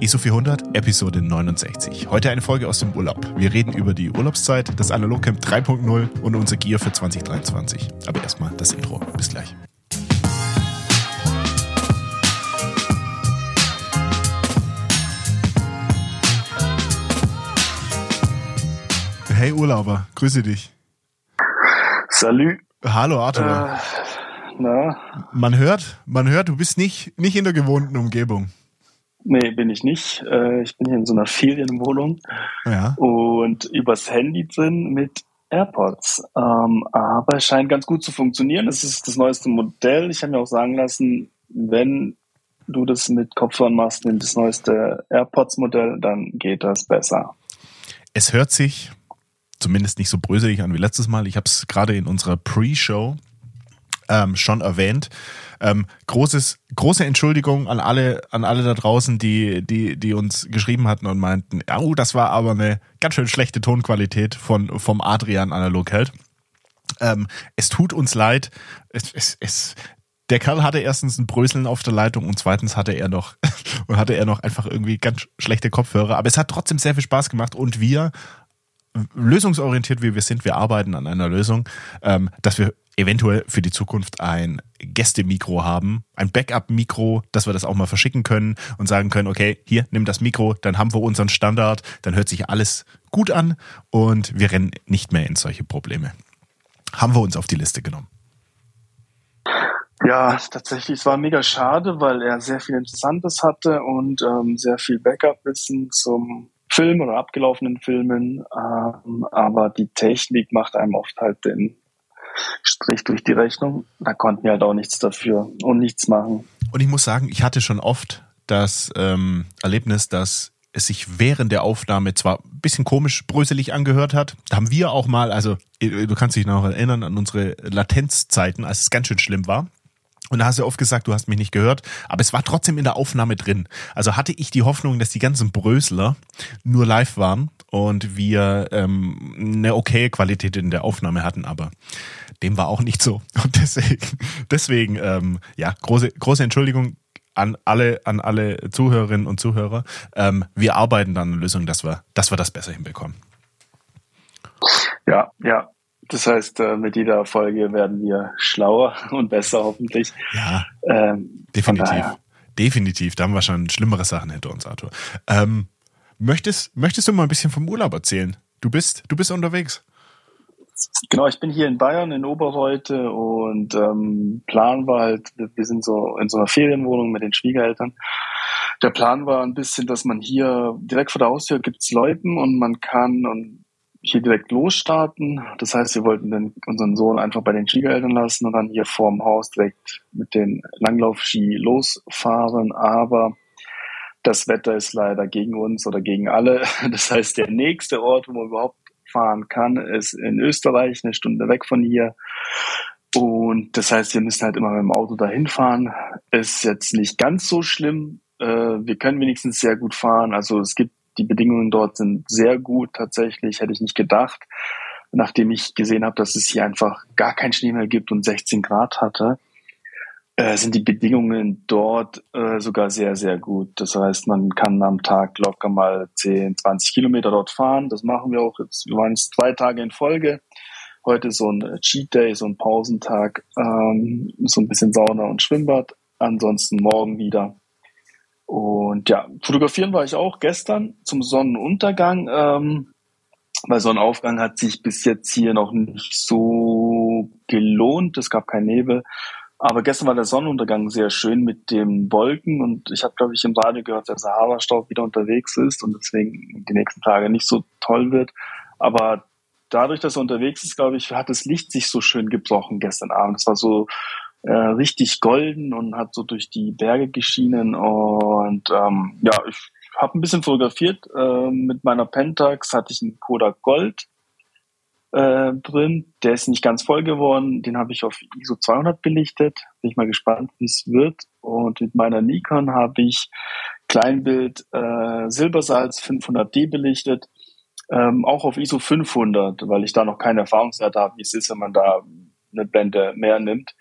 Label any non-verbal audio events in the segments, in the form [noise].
ISO 400, Episode 69. Heute eine Folge aus dem Urlaub. Wir reden über die Urlaubszeit, das Analogcamp 3.0 und unser Gear für 2023. Aber erstmal das Intro. Bis gleich. Hey Urlauber, grüße dich. Salut. Hallo Arthur. Äh, na? Man hört, man hört, du bist nicht, nicht in der gewohnten Umgebung. Nee, bin ich nicht. Äh, ich bin hier in so einer Ferienwohnung Ja. und übers Handy drin mit AirPods. Ähm, aber es scheint ganz gut zu funktionieren. Es ist das neueste Modell. Ich habe mir auch sagen lassen, wenn du das mit Kopfhörern machst, nimm das neueste AirPods-Modell, dann geht das besser. Es hört sich zumindest nicht so bröselig an wie letztes Mal. Ich habe es gerade in unserer Pre-Show ähm, schon erwähnt. Ähm, großes, große Entschuldigung an alle, an alle da draußen, die, die, die uns geschrieben hatten und meinten, oh, das war aber eine ganz schön schlechte Tonqualität von, vom Adrian analog hält. Ähm, es tut uns leid. Es, es, es, der Kerl hatte erstens ein Bröseln auf der Leitung und zweitens hatte er noch [laughs] und hatte er noch einfach irgendwie ganz schlechte Kopfhörer. Aber es hat trotzdem sehr viel Spaß gemacht und wir lösungsorientiert wie wir sind, wir arbeiten an einer Lösung, ähm, dass wir eventuell für die Zukunft ein Gästemikro haben, ein Backup-Mikro, dass wir das auch mal verschicken können und sagen können, okay, hier, nimm das Mikro, dann haben wir unseren Standard, dann hört sich alles gut an und wir rennen nicht mehr in solche Probleme. Haben wir uns auf die Liste genommen. Ja, tatsächlich, es war mega schade, weil er sehr viel Interessantes hatte und ähm, sehr viel Backup-Wissen zum Film oder abgelaufenen Filmen. Ähm, aber die Technik macht einem oft halt den Strich durch die Rechnung. Da konnten wir halt auch nichts dafür und nichts machen. Und ich muss sagen, ich hatte schon oft das ähm, Erlebnis, dass es sich während der Aufnahme zwar ein bisschen komisch bröselig angehört hat. Da haben wir auch mal, also du kannst dich noch erinnern an unsere Latenzzeiten, als es ganz schön schlimm war. Und da hast du oft gesagt, du hast mich nicht gehört, aber es war trotzdem in der Aufnahme drin. Also hatte ich die Hoffnung, dass die ganzen Brösler nur live waren und wir ähm, eine okay Qualität in der Aufnahme hatten, aber dem war auch nicht so. [laughs] Und deswegen, deswegen ähm, ja, große, große Entschuldigung an alle, an alle Zuhörerinnen und Zuhörer. Ähm, wir arbeiten an einer Lösung, dass wir, dass wir das besser hinbekommen. Ja, ja. Das heißt, äh, mit jeder Folge werden wir schlauer [laughs] und besser hoffentlich. Ja, Ähm, definitiv. Definitiv. Da haben wir schon schlimmere Sachen hinter uns, Arthur. Ähm, möchtest, möchtest du mal ein bisschen vom Urlaub erzählen? Du bist, du bist unterwegs. Genau, ich bin hier in Bayern in Oberreute und ähm, Plan war halt, wir sind so in so einer Ferienwohnung mit den Schwiegereltern. Der Plan war ein bisschen, dass man hier direkt vor der Haustür gibt's Loipen und man kann und hier direkt losstarten. Das heißt, wir wollten den, unseren Sohn einfach bei den Schwiegereltern lassen und dann hier vorm Haus direkt mit den Langlaufski losfahren. Aber das Wetter ist leider gegen uns oder gegen alle. [laughs] Das heißt, der nächste Ort, wo man überhaupt fahren kann, ist in Österreich, eine Stunde weg von hier. Und das heißt, wir müssen halt immer mit dem Auto dahin fahren. Ist jetzt nicht ganz so schlimm. Äh, wir können wenigstens sehr gut fahren. Also es gibt, die Bedingungen dort sind sehr gut tatsächlich, hätte ich nicht gedacht. Nachdem ich gesehen habe, dass es hier einfach gar keinen Schnee mehr gibt und 16 Grad hatte, äh, sind die Bedingungen dort äh, sogar sehr, sehr gut. Das heißt, man kann am Tag locker mal 10, 20 Kilometer dort fahren. Das machen wir auch jetzt. Wir waren jetzt zwei Tage in Folge. Heute so ein äh, Cheat Day, so ein Pausentag, ähm, so ein bisschen Sauna und Schwimmbad. Ansonsten morgen wieder. Und ja, fotografieren war ich auch gestern zum Sonnenuntergang. Ähm, weil Sonnenaufgang hat sich bis jetzt hier noch nicht so gelohnt. Es gab keinen Nebel. Aber gestern war der Sonnenuntergang sehr schön mit den Wolken und ich habe, glaube ich, im Radio gehört, dass Sahara-Staub wieder unterwegs ist und deswegen die nächsten Tage nicht so toll wird. Aber dadurch, dass er unterwegs ist, glaube ich, hat das Licht sich so schön gebrochen gestern Abend. Es war so äh, richtig golden und hat so durch die Berge geschienen und ähm, ja, ich habe ein bisschen fotografiert. Äh, mit meiner Pentax hatte ich einen Kodak Gold äh, drin. Der ist nicht ganz voll geworden. Den habe ich auf ISO 200 belichtet. Bin ich mal gespannt, wie es wird. Und mit meiner Nikon habe ich Kleinbild äh, Silbersalz 500D belichtet. Ähm, auch auf ISO 500, weil ich da noch keine Erfahrungswerte habe, wie es ist, wenn man da eine Blende mehr nimmt.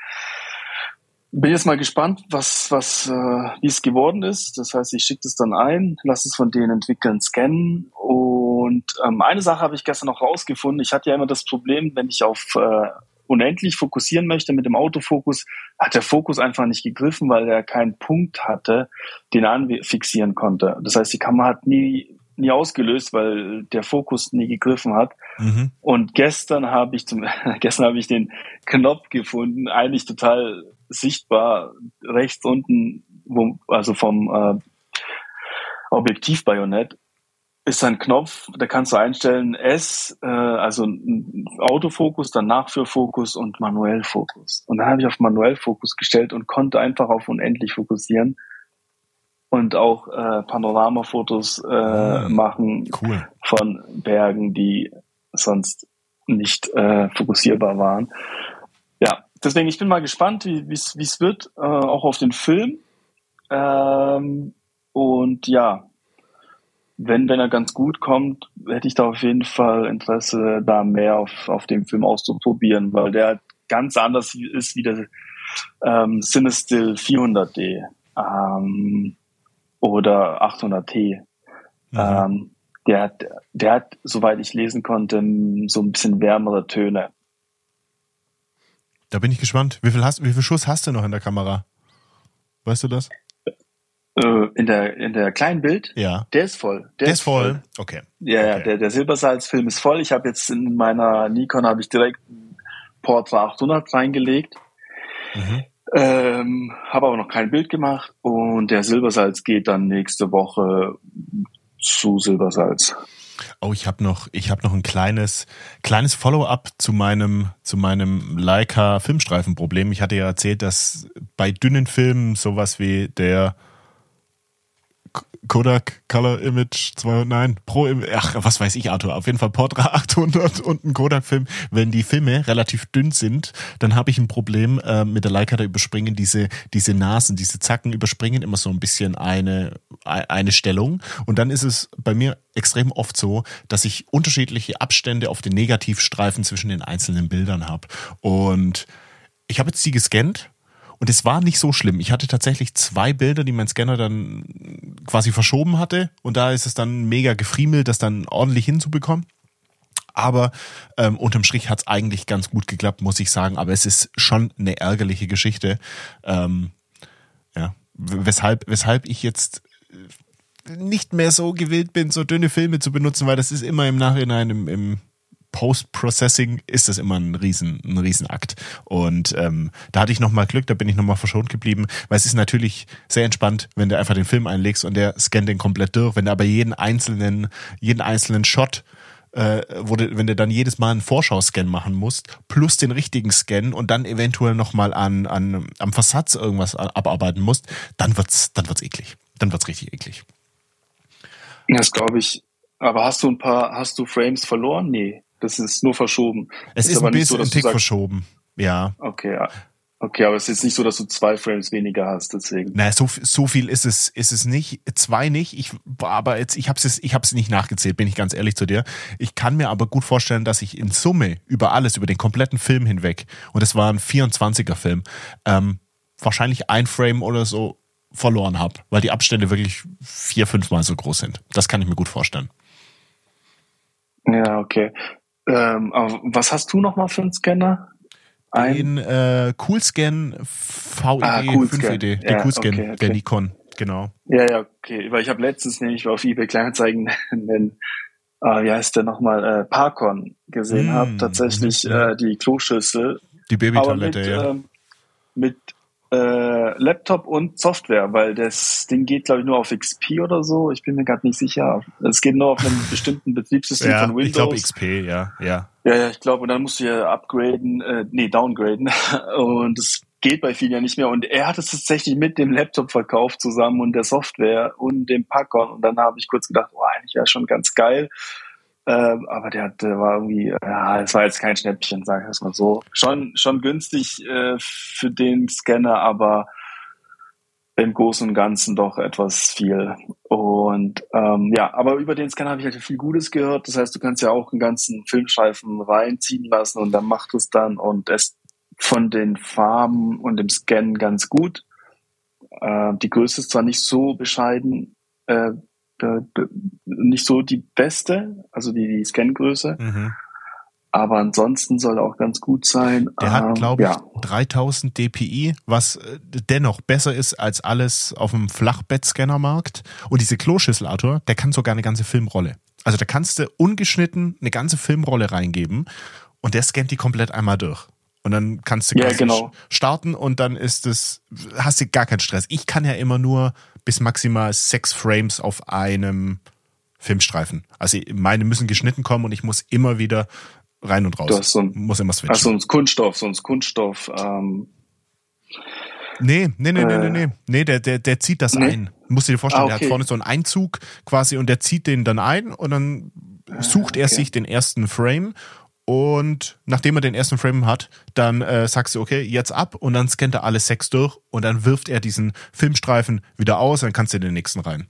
Bin jetzt mal gespannt, was, was, äh, wie es geworden ist. Das heißt, ich schicke das dann ein, lasse es von denen entwickeln, scannen. Und ähm, eine Sache habe ich gestern noch rausgefunden. Ich hatte ja immer das Problem, wenn ich auf äh, unendlich fokussieren möchte mit dem Autofokus, hat der Fokus einfach nicht gegriffen, weil er keinen Punkt hatte, den er anfixieren konnte. Das heißt, die Kamera hat nie nie ausgelöst, weil der Fokus nie gegriffen hat. Mhm. Und gestern habe ich zum [laughs] gestern habe ich den Knopf gefunden, eigentlich total sichtbar rechts unten, wo, also vom äh, Objektivbajonett ist ein Knopf, da kannst du einstellen S, äh, also Autofokus, dann Nachführfokus und Manuellfokus. Und dann habe ich auf Manuellfokus gestellt und konnte einfach auf unendlich fokussieren und auch äh, Panoramafotos äh, ah, machen cool. von Bergen, die sonst nicht äh, fokussierbar waren. Ja, deswegen, ich bin mal gespannt, wie es wird, äh, auch auf den Film. Ähm, und ja, wenn, wenn er ganz gut kommt, hätte ich da auf jeden Fall Interesse, da mehr auf, auf dem Film auszuprobieren, weil der ganz anders ist wie der ähm, Cinestill 400D ähm, oder 800T. Mhm. Ähm, der hat, der hat, soweit ich lesen konnte, so ein bisschen wärmere Töne. Da bin ich gespannt. Wie viel, hast, wie viel Schuss hast du noch in der Kamera? Weißt du das? Äh, in der, in der kleinen Bild? Ja. Der ist voll. Der, der ist voll. voll. Okay. Ja, okay. ja, der, der Silbersalz-Film ist voll. Ich habe jetzt in meiner Nikon habe ich direkt Portra 800 reingelegt. Mhm. Ähm, habe aber noch kein Bild gemacht und der Silbersalz geht dann nächste Woche zu Silbersalz. Oh, ich habe noch, ich habe noch ein kleines, kleines Follow-up zu meinem, zu meinem Leica Filmstreifenproblem. Ich hatte ja erzählt, dass bei dünnen Filmen sowas wie der Kodak Color Image 209 Pro, ach, was weiß ich, Arthur, auf jeden Fall Portra [laughs] 800 und ein Kodak-Film. Wenn die Filme relativ dünn sind, dann habe ich ein Problem äh, mit der Leica, da überspringen diese, diese Nasen, diese Zacken überspringen immer so ein bisschen eine, eine Stellung. Und dann ist es bei mir extrem oft so, dass ich unterschiedliche Abstände auf den Negativstreifen zwischen den einzelnen Bildern habe. Und ich habe jetzt die gescannt und es war nicht so schlimm. Ich hatte tatsächlich zwei Bilder, die mein Scanner dann quasi verschoben hatte. Und da ist es dann mega gefriemelt, das dann ordentlich hinzubekommen. Aber ähm, unterm Strich hat es eigentlich ganz gut geklappt, muss ich sagen. Aber es ist schon eine ärgerliche Geschichte. Ähm, ja, weshalb, weshalb ich jetzt nicht mehr so gewillt bin, so dünne Filme zu benutzen, weil das ist immer im Nachhinein im, im Post-Processing ist das immer ein riesen, ein Riesenakt. Und ähm, da hatte ich nochmal Glück, da bin ich nochmal verschont geblieben, weil es ist natürlich sehr entspannt, wenn du einfach den Film einlegst und der scannt den komplett durch. Wenn du aber jeden einzelnen, jeden einzelnen Shot äh, wo wenn du dann jedes Mal einen Vorschau-Scan machen musst, plus den richtigen Scan und dann eventuell nochmal an, an, am Versatz irgendwas abarbeiten musst, dann wird's, dann wird's eklig. Dann wird's richtig eklig. Das glaube ich. Aber hast du ein paar, hast du Frames verloren? Nee. Das ist nur verschoben. Es ist, ist ein bisschen so, ein Tick sagst, verschoben. Ja. Okay, ja. Okay, aber es ist nicht so, dass du zwei Frames weniger hast, deswegen. Naja, so, so viel ist es, ist es nicht. Zwei nicht. Ich, aber jetzt, ich habe es, ich habe es nicht nachgezählt, bin ich ganz ehrlich zu dir. Ich kann mir aber gut vorstellen, dass ich in Summe über alles, über den kompletten Film hinweg, und es war ein 24er Film, ähm, wahrscheinlich ein Frame oder so verloren habe, weil die Abstände wirklich vier, fünfmal so groß sind. Das kann ich mir gut vorstellen. Ja, okay. Ähm, was hast du nochmal für einen Scanner? Ein Den äh, Coolscan VID ah, cool 5ED, der ja, Coolscan okay, okay. der Nikon, genau. Ja, ja, okay. Weil ich habe letztens nämlich auf eBay Kleinanzeigen [laughs] einen, äh, wie heißt der nochmal, äh, Parkon gesehen, mm, habe tatsächlich äh, die Kloschüssel. Die Babytoilette, ja. Ähm, mit äh, Laptop und Software, weil das Ding geht, glaube ich, nur auf XP oder so. Ich bin mir gerade nicht sicher. Es geht nur auf einem [laughs] bestimmten Betriebssystem ja, von Windows. Ich glaube XP, ja, ja. Ja, ja, ich glaube, und dann musst du ja upgraden, äh, nee, downgraden. [laughs] Und es geht bei vielen ja nicht mehr. Und er hat es tatsächlich mit dem Laptop verkauft zusammen und der Software und dem Packern. Und dann habe ich kurz gedacht, oh, eigentlich wäre schon ganz geil. Ähm, aber der, der war irgendwie, ja, es war jetzt kein Schnäppchen, sage ich es mal so. Schon, schon günstig äh, für den Scanner, aber im Großen und Ganzen doch etwas viel. Und ähm, ja, aber über den Scanner habe ich halt viel Gutes gehört. Das heißt, du kannst ja auch einen ganzen Filmstreifen reinziehen lassen und dann macht es dann und es von den Farben und dem Scan ganz gut. Äh, die Größe ist zwar nicht so bescheiden, äh, nicht so die beste, also die, die Scangröße, mhm. aber ansonsten soll auch ganz gut sein. Der hat, ähm, glaube ich, ja. 3000 dpi, was äh, dennoch besser ist als alles auf dem Flachbettscannermarkt. Und diese Kloschüsselator, der kann sogar eine ganze Filmrolle. Also da kannst du ungeschnitten eine ganze Filmrolle reingeben und der scannt die komplett einmal durch. Und dann kannst du ja, genau. starten und dann ist es, hast du gar keinen Stress. Ich kann ja immer nur bis maximal sechs Frames auf einem Filmstreifen. Also meine müssen geschnitten kommen und ich muss immer wieder rein und raus. Du hast so ein, muss immer switchen. Hast so ein Kunststoff, so ein Kunststoff. Ähm, nee, nee, nee, äh, nee, nee, nee, der, der, der zieht das nee? ein. Musst du dir vorstellen, ah, okay. der hat vorne so einen Einzug quasi und der zieht den dann ein und dann sucht er okay. sich den ersten Frame und nachdem er den ersten Frame hat, dann äh, sagst du, okay, jetzt ab und dann scannt er alle sechs durch und dann wirft er diesen Filmstreifen wieder aus, dann kannst du in den nächsten rein.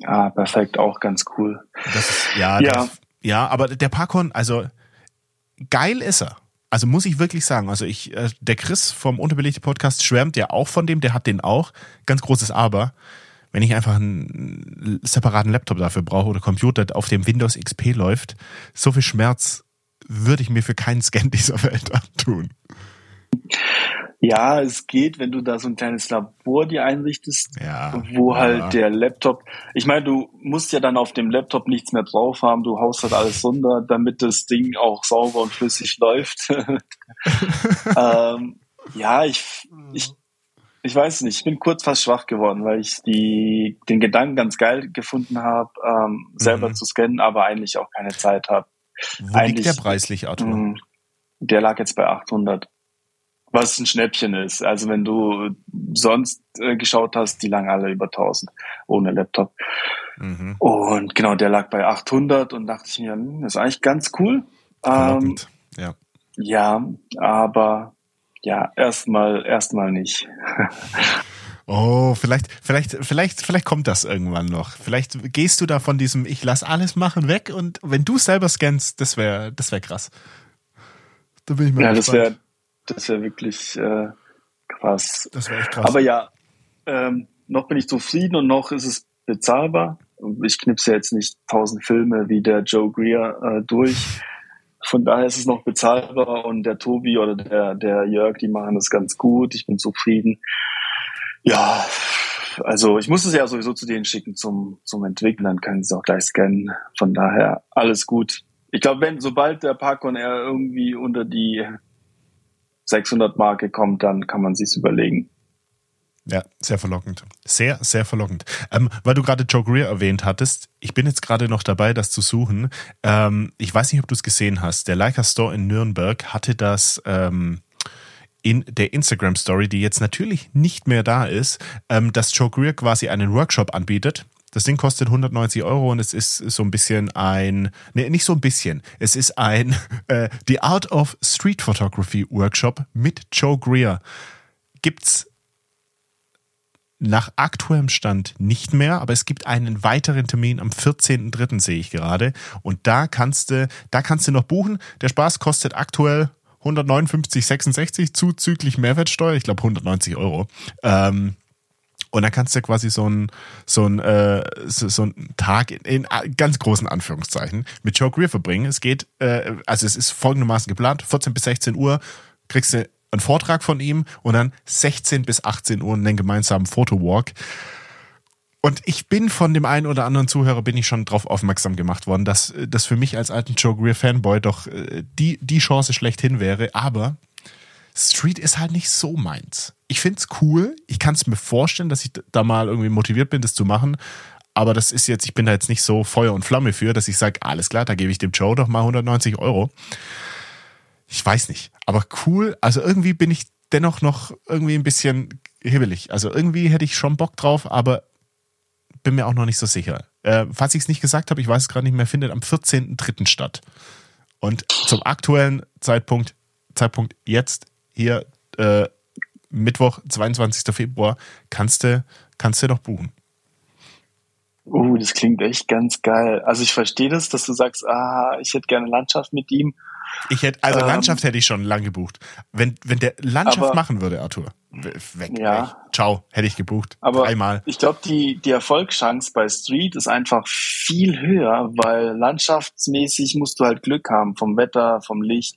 Ja, perfekt, auch ganz cool. Das, ja, ja. Das, ja, aber der Parkon, also geil ist er. Also muss ich wirklich sagen, also ich, äh, der Chris vom Unterbelegte Podcast schwärmt ja auch von dem, der hat den auch. Ganz großes Aber. Wenn ich einfach einen separaten Laptop dafür brauche oder Computer, auf dem Windows XP läuft, so viel Schmerz würde ich mir für keinen Scan dieser Welt antun. Ja, es geht, wenn du da so ein kleines Labor dir einrichtest, ja, wo ja. halt der Laptop, ich meine, du musst ja dann auf dem Laptop nichts mehr drauf haben, du haust halt alles runter, damit das Ding auch sauber und flüssig läuft. [laughs] ähm, ja, ich, ich, ich weiß nicht, ich bin kurz fast schwach geworden, weil ich die, den Gedanken ganz geil gefunden habe, ähm, selber mhm. zu scannen, aber eigentlich auch keine Zeit habe. Wo liegt der preislich, Arthur? Hm, der lag jetzt bei 800. Was ein Schnäppchen ist. Also wenn du sonst äh, geschaut hast, die lagen alle über 1000 ohne Laptop. Mhm. Und genau, der lag bei 800 und dachte ich mir, hm, das ist eigentlich ganz cool. Ähm, ja. Ja, aber ja, erstmal, erstmal nicht. [laughs] Oh, vielleicht, vielleicht, vielleicht, vielleicht kommt das irgendwann noch. Vielleicht gehst du da von diesem Ich lass alles machen weg und wenn du selber scannst, das wäre, das wäre krass. Da bin ich mal Ja, gespannt. das wäre, das wäre wirklich äh, krass. Das wäre echt krass. Aber ja, ähm, noch bin ich zufrieden und noch ist es bezahlbar. Ich knipse jetzt nicht tausend Filme wie der Joe Greer äh, durch. Von daher ist es noch bezahlbar und der Tobi oder der, der Jörg, die machen das ganz gut. Ich bin zufrieden. Ja, also ich muss es ja sowieso zu denen schicken zum, zum Entwickeln, dann können sie es auch gleich scannen. Von daher alles gut. Ich glaube, wenn sobald der Parkon R irgendwie unter die 600 Marke kommt, dann kann man sich's überlegen. Ja, sehr verlockend. Sehr, sehr verlockend. Ähm, weil du gerade Joe Greer erwähnt hattest, ich bin jetzt gerade noch dabei, das zu suchen. Ähm, ich weiß nicht, ob du es gesehen hast. Der Leica Store in Nürnberg hatte das ähm, in der Instagram Story, die jetzt natürlich nicht mehr da ist, ähm, dass Joe Greer quasi einen Workshop anbietet. Das Ding kostet 190 Euro und es ist so ein bisschen ein, nee, nicht so ein bisschen, es ist ein [laughs] äh, The Art of Street Photography Workshop mit Joe Greer. Gibt's nach aktuellem Stand nicht mehr, aber es gibt einen weiteren Termin am 14.03. sehe ich gerade. Und da kannst du, da kannst du noch buchen. Der Spaß kostet aktuell 159,66 zuzüglich Mehrwertsteuer, ich glaube 190 Euro. Ähm, und dann kannst du quasi so einen so äh, so, so Tag in, in, ganz großen Anführungszeichen mit Joe Greer verbringen. Es geht, äh, also es ist folgendermaßen geplant, 14 bis 16 Uhr kriegst du einen Vortrag von ihm und dann 16 bis 18 Uhr einen gemeinsamen Fotowalk. Und ich bin von dem einen oder anderen Zuhörer bin ich schon darauf aufmerksam gemacht worden, dass das für mich als alten Joe Greer Fanboy doch äh, die, die Chance schlechthin wäre. Aber Street ist halt nicht so meins. Ich find's cool. Ich kann es mir vorstellen, dass ich da mal irgendwie motiviert bin, das zu machen. Aber das ist jetzt, ich bin da jetzt nicht so Feuer und Flamme für, dass ich sage, alles klar, da gebe ich dem Joe doch mal 190 Euro. Ich weiß nicht. Aber cool. Also irgendwie bin ich dennoch noch irgendwie ein bisschen hibbelig. Also irgendwie hätte ich schon Bock drauf, aber bin mir auch noch nicht so sicher. Äh, falls ich es nicht gesagt habe, ich weiß es gerade nicht mehr, findet am 14.03. statt. Und zum aktuellen Zeitpunkt, Zeitpunkt jetzt hier äh, Mittwoch, 22. Februar, kannst du, kannst du doch buchen. Oh, uh, das klingt echt ganz geil. Also ich verstehe das, dass du sagst, ah, ich hätte gerne Landschaft mit ihm. Ich hätte, also ähm, Landschaft hätte ich schon lang gebucht. Wenn, wenn der Landschaft aber, machen würde, Arthur, weg, ja. Weg. Ciao, hätte ich gebucht. Aber Dreimal. ich glaube, die, die Erfolgschance bei Street ist einfach viel höher, weil landschaftsmäßig musst du halt Glück haben vom Wetter, vom Licht.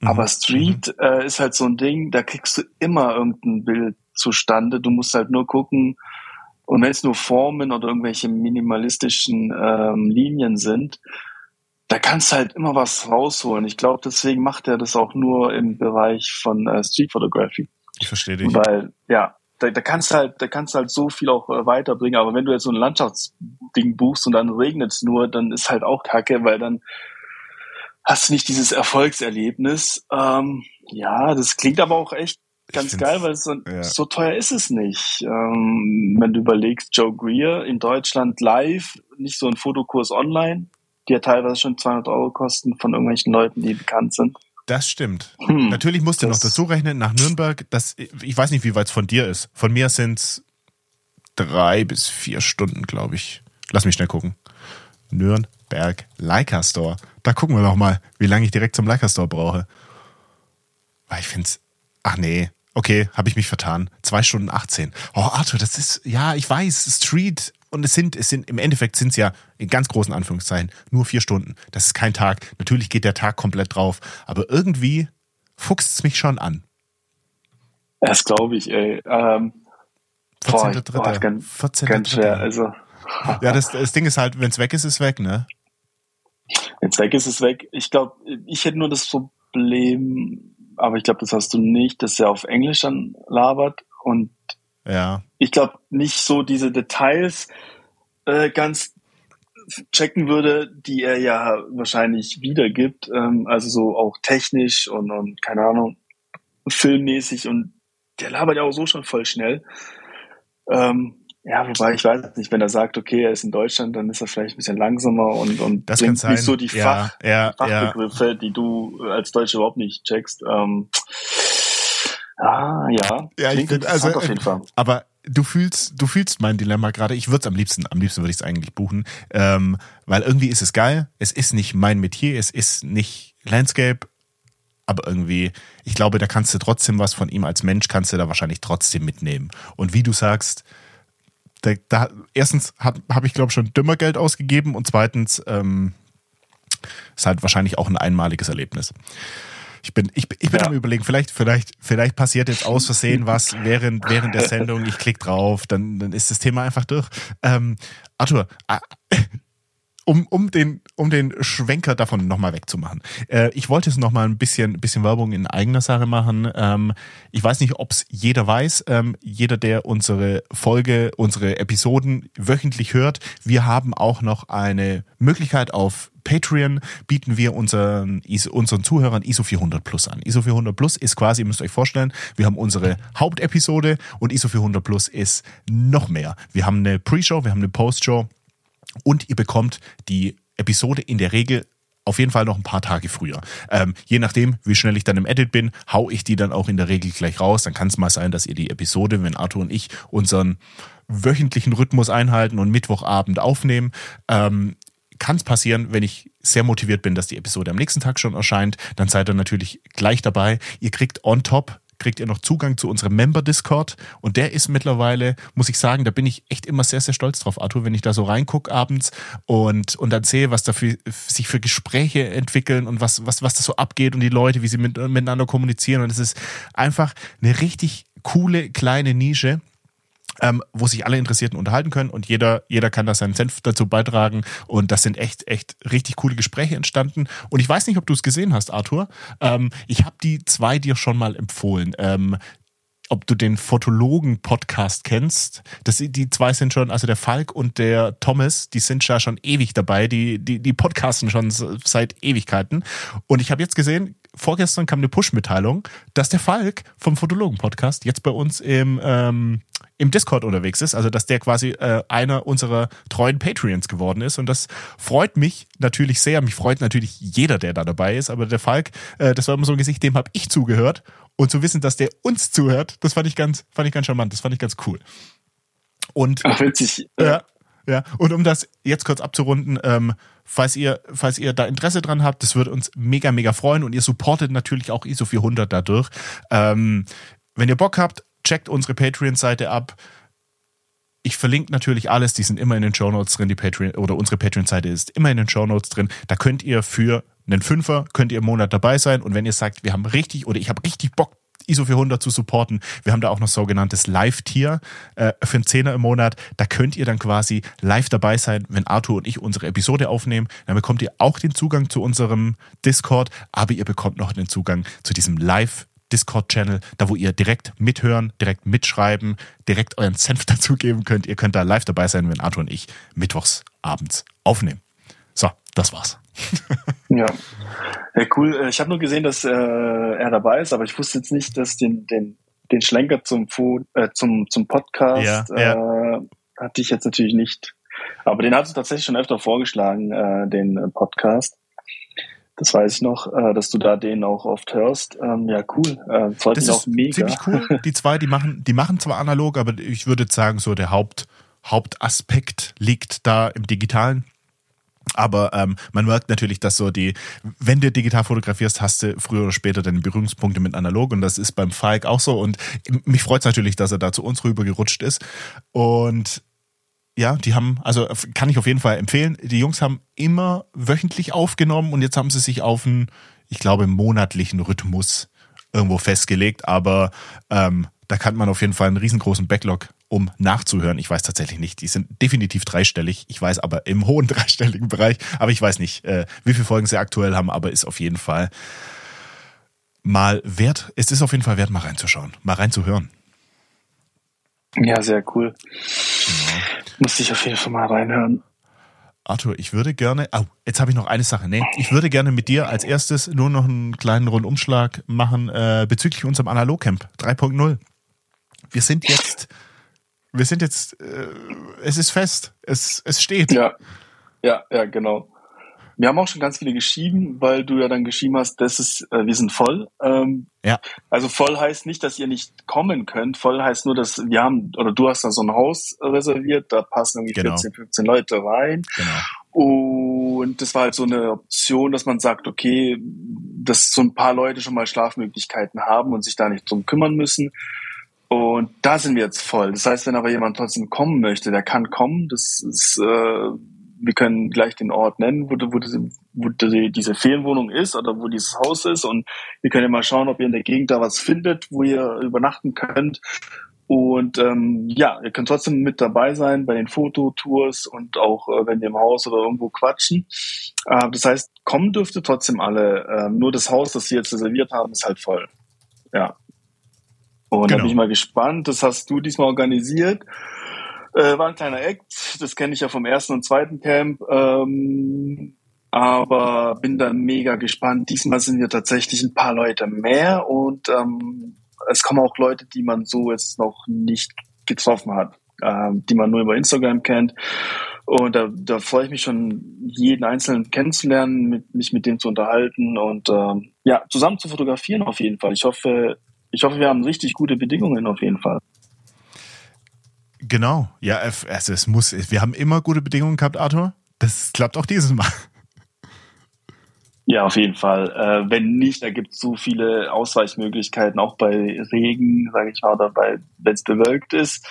Mhm. Aber Street mhm. äh, ist halt so ein Ding, da kriegst du immer irgendein Bild zustande. Du musst halt nur gucken, und wenn es nur Formen oder irgendwelche minimalistischen ähm, Linien sind, da kannst du halt immer was rausholen. Ich glaube, deswegen macht er das auch nur im Bereich von äh, Street Photography. Ich verstehe dich. Weil, ja, da, da kannst du halt, da kannst du halt so viel auch äh, weiterbringen. Aber wenn du jetzt so ein Landschaftsding buchst und dann regnet es nur, dann ist halt auch Kacke, weil dann hast du nicht dieses Erfolgserlebnis. Ähm, ja, das klingt aber auch echt ganz geil, weil so, ja. so teuer ist es nicht. Ähm, wenn du überlegst, Joe Greer in Deutschland live, nicht so ein Fotokurs online, die ja teilweise schon 200 Euro kosten von irgendwelchen Leuten, die bekannt sind. Das stimmt. Hm, Natürlich musst du noch dazu rechnen, nach Nürnberg, das, ich weiß nicht, wie weit es von dir ist. Von mir sind es drei bis vier Stunden, glaube ich. Lass mich schnell gucken. Nürnberg Leica Store. Da gucken wir doch mal, wie lange ich direkt zum Leica Store brauche. Weil ich finde es. Ach nee, Okay, habe ich mich vertan. Zwei Stunden 18. Oh, Arthur, das ist, ja, ich weiß, Street. Und es sind, es sind, im Endeffekt sind es ja in ganz großen Anführungszeichen nur vier Stunden. Das ist kein Tag. Natürlich geht der Tag komplett drauf. Aber irgendwie fuchst es mich schon an. Das glaube ich, ey. Ähm, 14.3. Ganz, 14. ganz schwer. Also. [laughs] Ja, das, das Ding ist halt, wenn es weg ist, ist es weg, ne? Wenn es weg ist, ist es weg. Ich glaube, ich hätte nur das Problem, aber ich glaube, das hast du nicht, dass er auf Englisch dann labert und ja. ich glaube nicht so diese Details äh, ganz checken würde, die er ja wahrscheinlich wiedergibt, ähm, also so auch technisch und, und keine Ahnung, filmmäßig und der labert ja auch so schon voll schnell. Ähm, ja, wobei ich weiß nicht, wenn er sagt, okay, er ist in Deutschland, dann ist er vielleicht ein bisschen langsamer und, und das bringt nicht so die ja, Fach, ja, Fachbegriffe, ja. die du als Deutsche überhaupt nicht checkst. Ähm, ah, ja. Ja, ich finde, also, auf jeden Fall. aber du fühlst, du fühlst mein Dilemma gerade. Ich würde es am liebsten, am liebsten würde ich es eigentlich buchen, ähm, weil irgendwie ist es geil. Es ist nicht mein Metier, es ist nicht Landscape, aber irgendwie, ich glaube, da kannst du trotzdem was von ihm als Mensch kannst du da wahrscheinlich trotzdem mitnehmen. Und wie du sagst, da, da erstens habe ich, glaube ich, schon dümmer Geld ausgegeben und zweitens ähm, ist halt wahrscheinlich auch ein einmaliges Erlebnis. Ich bin, ich, ich bin ja. am überlegen, vielleicht, vielleicht, vielleicht passiert jetzt aus Versehen was [laughs] während, während der Sendung. Ich klicke drauf, dann, dann ist das Thema einfach durch. Ähm, Arthur, [laughs] um, um, den, um den Schwenker davon nochmal wegzumachen. Äh, ich wollte jetzt nochmal ein bisschen, bisschen Werbung in eigener Sache machen. Ähm, ich weiß nicht, ob es jeder weiß. Ähm, jeder, der unsere Folge, unsere Episoden wöchentlich hört, wir haben auch noch eine Möglichkeit auf Patreon bieten wir unseren, unseren Zuhörern ISO 400 Plus an. ISO 400 Plus ist quasi, ihr müsst euch vorstellen, wir haben unsere Hauptepisode und ISO 400 Plus ist noch mehr. Wir haben eine Pre-Show, wir haben eine Post-Show und ihr bekommt die Episode in der Regel auf jeden Fall noch ein paar Tage früher. Ähm, je nachdem, wie schnell ich dann im Edit bin, hau ich die dann auch in der Regel gleich raus. Dann kann es mal sein, dass ihr die Episode, wenn Arthur und ich unseren wöchentlichen Rhythmus einhalten und Mittwochabend aufnehmen, ähm, kann es passieren, wenn ich sehr motiviert bin, dass die Episode am nächsten Tag schon erscheint, dann seid ihr natürlich gleich dabei. Ihr kriegt on top kriegt ihr noch Zugang zu unserem Member-Discord. Und der ist mittlerweile, muss ich sagen, da bin ich echt immer sehr, sehr stolz drauf, Arthur, wenn ich da so reingucke abends und, und dann sehe, was da für, sich für Gespräche entwickeln und was, was, was da so abgeht und die Leute, wie sie mit, miteinander kommunizieren. Und es ist einfach eine richtig coole kleine Nische ähm, wo sich alle Interessierten unterhalten können und jeder, jeder kann da seinen Senf dazu beitragen. Und das sind echt, echt richtig coole Gespräche entstanden. Und ich weiß nicht, ob du es gesehen hast, Arthur. Ähm, ich habe die zwei dir schon mal empfohlen. Ähm, ob du den Fotologen-Podcast kennst. Das, die zwei sind schon, also der Falk und der Thomas, die sind ja schon ewig dabei. Die, die, die podcasten schon seit Ewigkeiten. Und ich habe jetzt gesehen, vorgestern kam eine Push-Mitteilung, dass der Falk vom Fotologen-Podcast jetzt bei uns im, ähm, im Discord unterwegs ist, also dass der quasi äh, einer unserer treuen Patreons geworden ist. Und das freut mich natürlich sehr. Mich freut natürlich jeder, der da dabei ist, aber der Falk, äh, das war immer so ein Gesicht, dem habe ich zugehört. Und zu wissen, dass der uns zuhört, das fand ich ganz, fand ich ganz charmant, das fand ich ganz cool. Und Ach, witzig. Ja, Ja, und um das jetzt kurz abzurunden, ähm, falls ihr, falls ihr da Interesse dran habt, das würde uns mega, mega freuen und ihr supportet natürlich auch ISO 400 dadurch. Ähm, wenn ihr Bock habt, checkt unsere Patreon-Seite ab. Ich verlinke natürlich alles, die sind immer in den Show Notes drin, die Patreon oder unsere Patreon-Seite ist immer in den Show Notes drin. Da könnt ihr für einen Fünfer, könnt ihr im Monat dabei sein und wenn ihr sagt, wir haben richtig oder ich habe richtig Bock ISO 400 zu supporten. Wir haben da auch noch sogenanntes Live-Tier äh, für einen Zehner im Monat. Da könnt ihr dann quasi live dabei sein, wenn Arthur und ich unsere Episode aufnehmen. Dann bekommt ihr auch den Zugang zu unserem Discord, aber ihr bekommt noch den Zugang zu diesem Live Discord-Channel, da wo ihr direkt mithören, direkt mitschreiben, direkt euren Senf [laughs] dazugeben könnt. Ihr könnt da live dabei sein, wenn Arthur und ich mittwochs abends aufnehmen. So, das war's. [laughs] ja. ja, cool. Äh, ich habe nur gesehen, dass äh, er dabei ist, aber ich wusste jetzt nicht, dass den, den, den Schlenker zum, Food, äh, zum, zum Podcast ja, ja. Äh, hatte ich jetzt natürlich nicht. Aber den hat du tatsächlich schon öfter vorgeschlagen, äh, den äh, Podcast. Das weiß ich noch, äh, dass du da den auch oft hörst. Ähm, ja, cool. Äh, freut das mich auch mega. Ziemlich cool. [laughs] Die zwei, die machen, die machen zwar analog, aber ich würde sagen, so der Haupt, Hauptaspekt liegt da im Digitalen. Aber ähm, man merkt natürlich, dass so die, wenn du digital fotografierst, hast du früher oder später deine Berührungspunkte mit analog und das ist beim Falk auch so. Und mich freut es natürlich, dass er da zu uns rübergerutscht ist. Und ja, die haben, also kann ich auf jeden Fall empfehlen. Die Jungs haben immer wöchentlich aufgenommen und jetzt haben sie sich auf einen, ich glaube, monatlichen Rhythmus irgendwo festgelegt. Aber ähm, da kann man auf jeden Fall einen riesengroßen Backlog, um nachzuhören. Ich weiß tatsächlich nicht. Die sind definitiv dreistellig. Ich weiß aber im hohen [laughs] dreistelligen Bereich. Aber ich weiß nicht, äh, wie viele Folgen sie aktuell haben, aber ist auf jeden Fall mal wert. Es ist auf jeden Fall wert, mal reinzuschauen, mal reinzuhören. Ja, sehr cool. Genau. Muss ich auf jeden Fall mal reinhören. Arthur, ich würde gerne, oh, jetzt habe ich noch eine Sache. Nee, ich würde gerne mit dir als erstes nur noch einen kleinen Rundumschlag machen äh, bezüglich unserem Analogcamp 3.0. Wir sind jetzt, wir sind jetzt, äh, es ist fest, es, es steht. Ja, ja, ja, genau. Wir haben auch schon ganz viele geschrieben, weil du ja dann geschrieben hast, das ist, äh, wir sind voll. Ähm, ja. Also voll heißt nicht, dass ihr nicht kommen könnt. Voll heißt nur, dass wir haben, oder du hast da so ein Haus reserviert, da passen irgendwie genau. 14, 15 Leute rein. Genau. Und das war halt so eine Option, dass man sagt, okay, dass so ein paar Leute schon mal Schlafmöglichkeiten haben und sich da nicht drum kümmern müssen. Und da sind wir jetzt voll. Das heißt, wenn aber jemand trotzdem kommen möchte, der kann kommen. Das ist äh, wir können gleich den Ort nennen, wo, wo, diese, wo diese Ferienwohnung ist oder wo dieses Haus ist und wir können ja mal schauen, ob ihr in der Gegend da was findet, wo ihr übernachten könnt. Und ähm, ja, ihr könnt trotzdem mit dabei sein bei den Fototours und auch äh, wenn ihr im Haus oder irgendwo quatschen. Äh, das heißt, kommen dürfte trotzdem alle. Äh, nur das Haus, das sie jetzt reserviert haben, ist halt voll. Ja. Und genau. da bin ich mal gespannt. Das hast du diesmal organisiert. Äh, war ein kleiner Act, das kenne ich ja vom ersten und zweiten Camp. Ähm, aber bin dann mega gespannt. Diesmal sind wir tatsächlich ein paar Leute mehr und ähm, es kommen auch Leute, die man so jetzt noch nicht getroffen hat, ähm, die man nur über Instagram kennt. Und da, da freue ich mich schon, jeden Einzelnen kennenzulernen, mit, mich mit dem zu unterhalten und ähm, ja, zusammen zu fotografieren auf jeden Fall. Ich hoffe, ich hoffe, wir haben richtig gute Bedingungen auf jeden Fall. Genau, ja, also es muss, wir haben immer gute Bedingungen gehabt, Arthur. Das klappt auch dieses Mal. Ja, auf jeden Fall. Äh, wenn nicht, da gibt es so viele Ausweichmöglichkeiten, auch bei Regen, sage ich mal, oder wenn es bewölkt ist.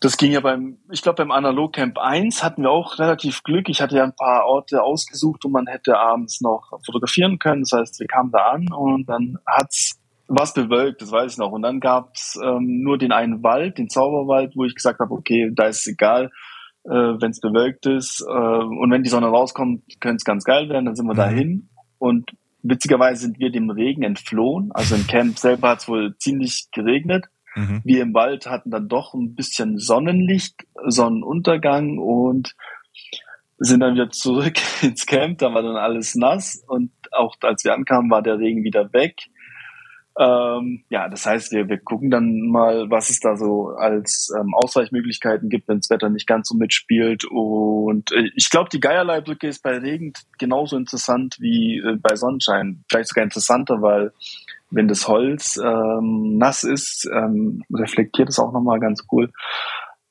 Das ging ja beim, ich glaube beim Analog Camp 1 hatten wir auch relativ Glück. Ich hatte ja ein paar Orte ausgesucht, wo man hätte abends noch fotografieren können. Das heißt, wir kamen da an und dann hat's was bewölkt, das weiß ich noch. Und dann gab's ähm, nur den einen Wald, den Zauberwald, wo ich gesagt habe, okay, da ist es egal, äh, wenn es bewölkt ist. Äh, und wenn die Sonne rauskommt, könnte es ganz geil werden, dann sind wir mhm. dahin. Und witzigerweise sind wir dem Regen entflohen. Also im Camp selber hat es wohl ziemlich geregnet. Mhm. Wir im Wald hatten dann doch ein bisschen Sonnenlicht, Sonnenuntergang und sind dann wieder zurück [laughs] ins Camp. Da war dann alles nass und auch als wir ankamen, war der Regen wieder weg. Ähm, ja, das heißt, wir, wir gucken dann mal, was es da so als ähm, Ausweichmöglichkeiten gibt, wenn das Wetter nicht ganz so mitspielt. Und äh, ich glaube, die Geierleibrücke ist bei Regen genauso interessant wie äh, bei Sonnenschein. Vielleicht sogar interessanter, weil wenn das Holz ähm, nass ist, ähm, reflektiert es auch nochmal ganz cool.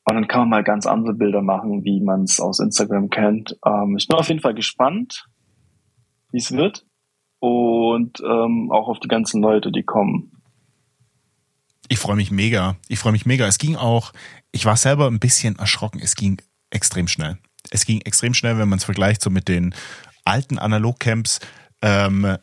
Und dann kann man mal ganz andere Bilder machen, wie man es aus Instagram kennt. Ähm, ich bin auf jeden Fall gespannt, wie es wird. Und ähm, auch auf die ganzen Leute, die kommen. Ich freue mich mega. Ich freue mich mega. Es ging auch, ich war selber ein bisschen erschrocken. Es ging extrem schnell. Es ging extrem schnell, wenn man es vergleicht so mit den alten Analogcamps. Ähm,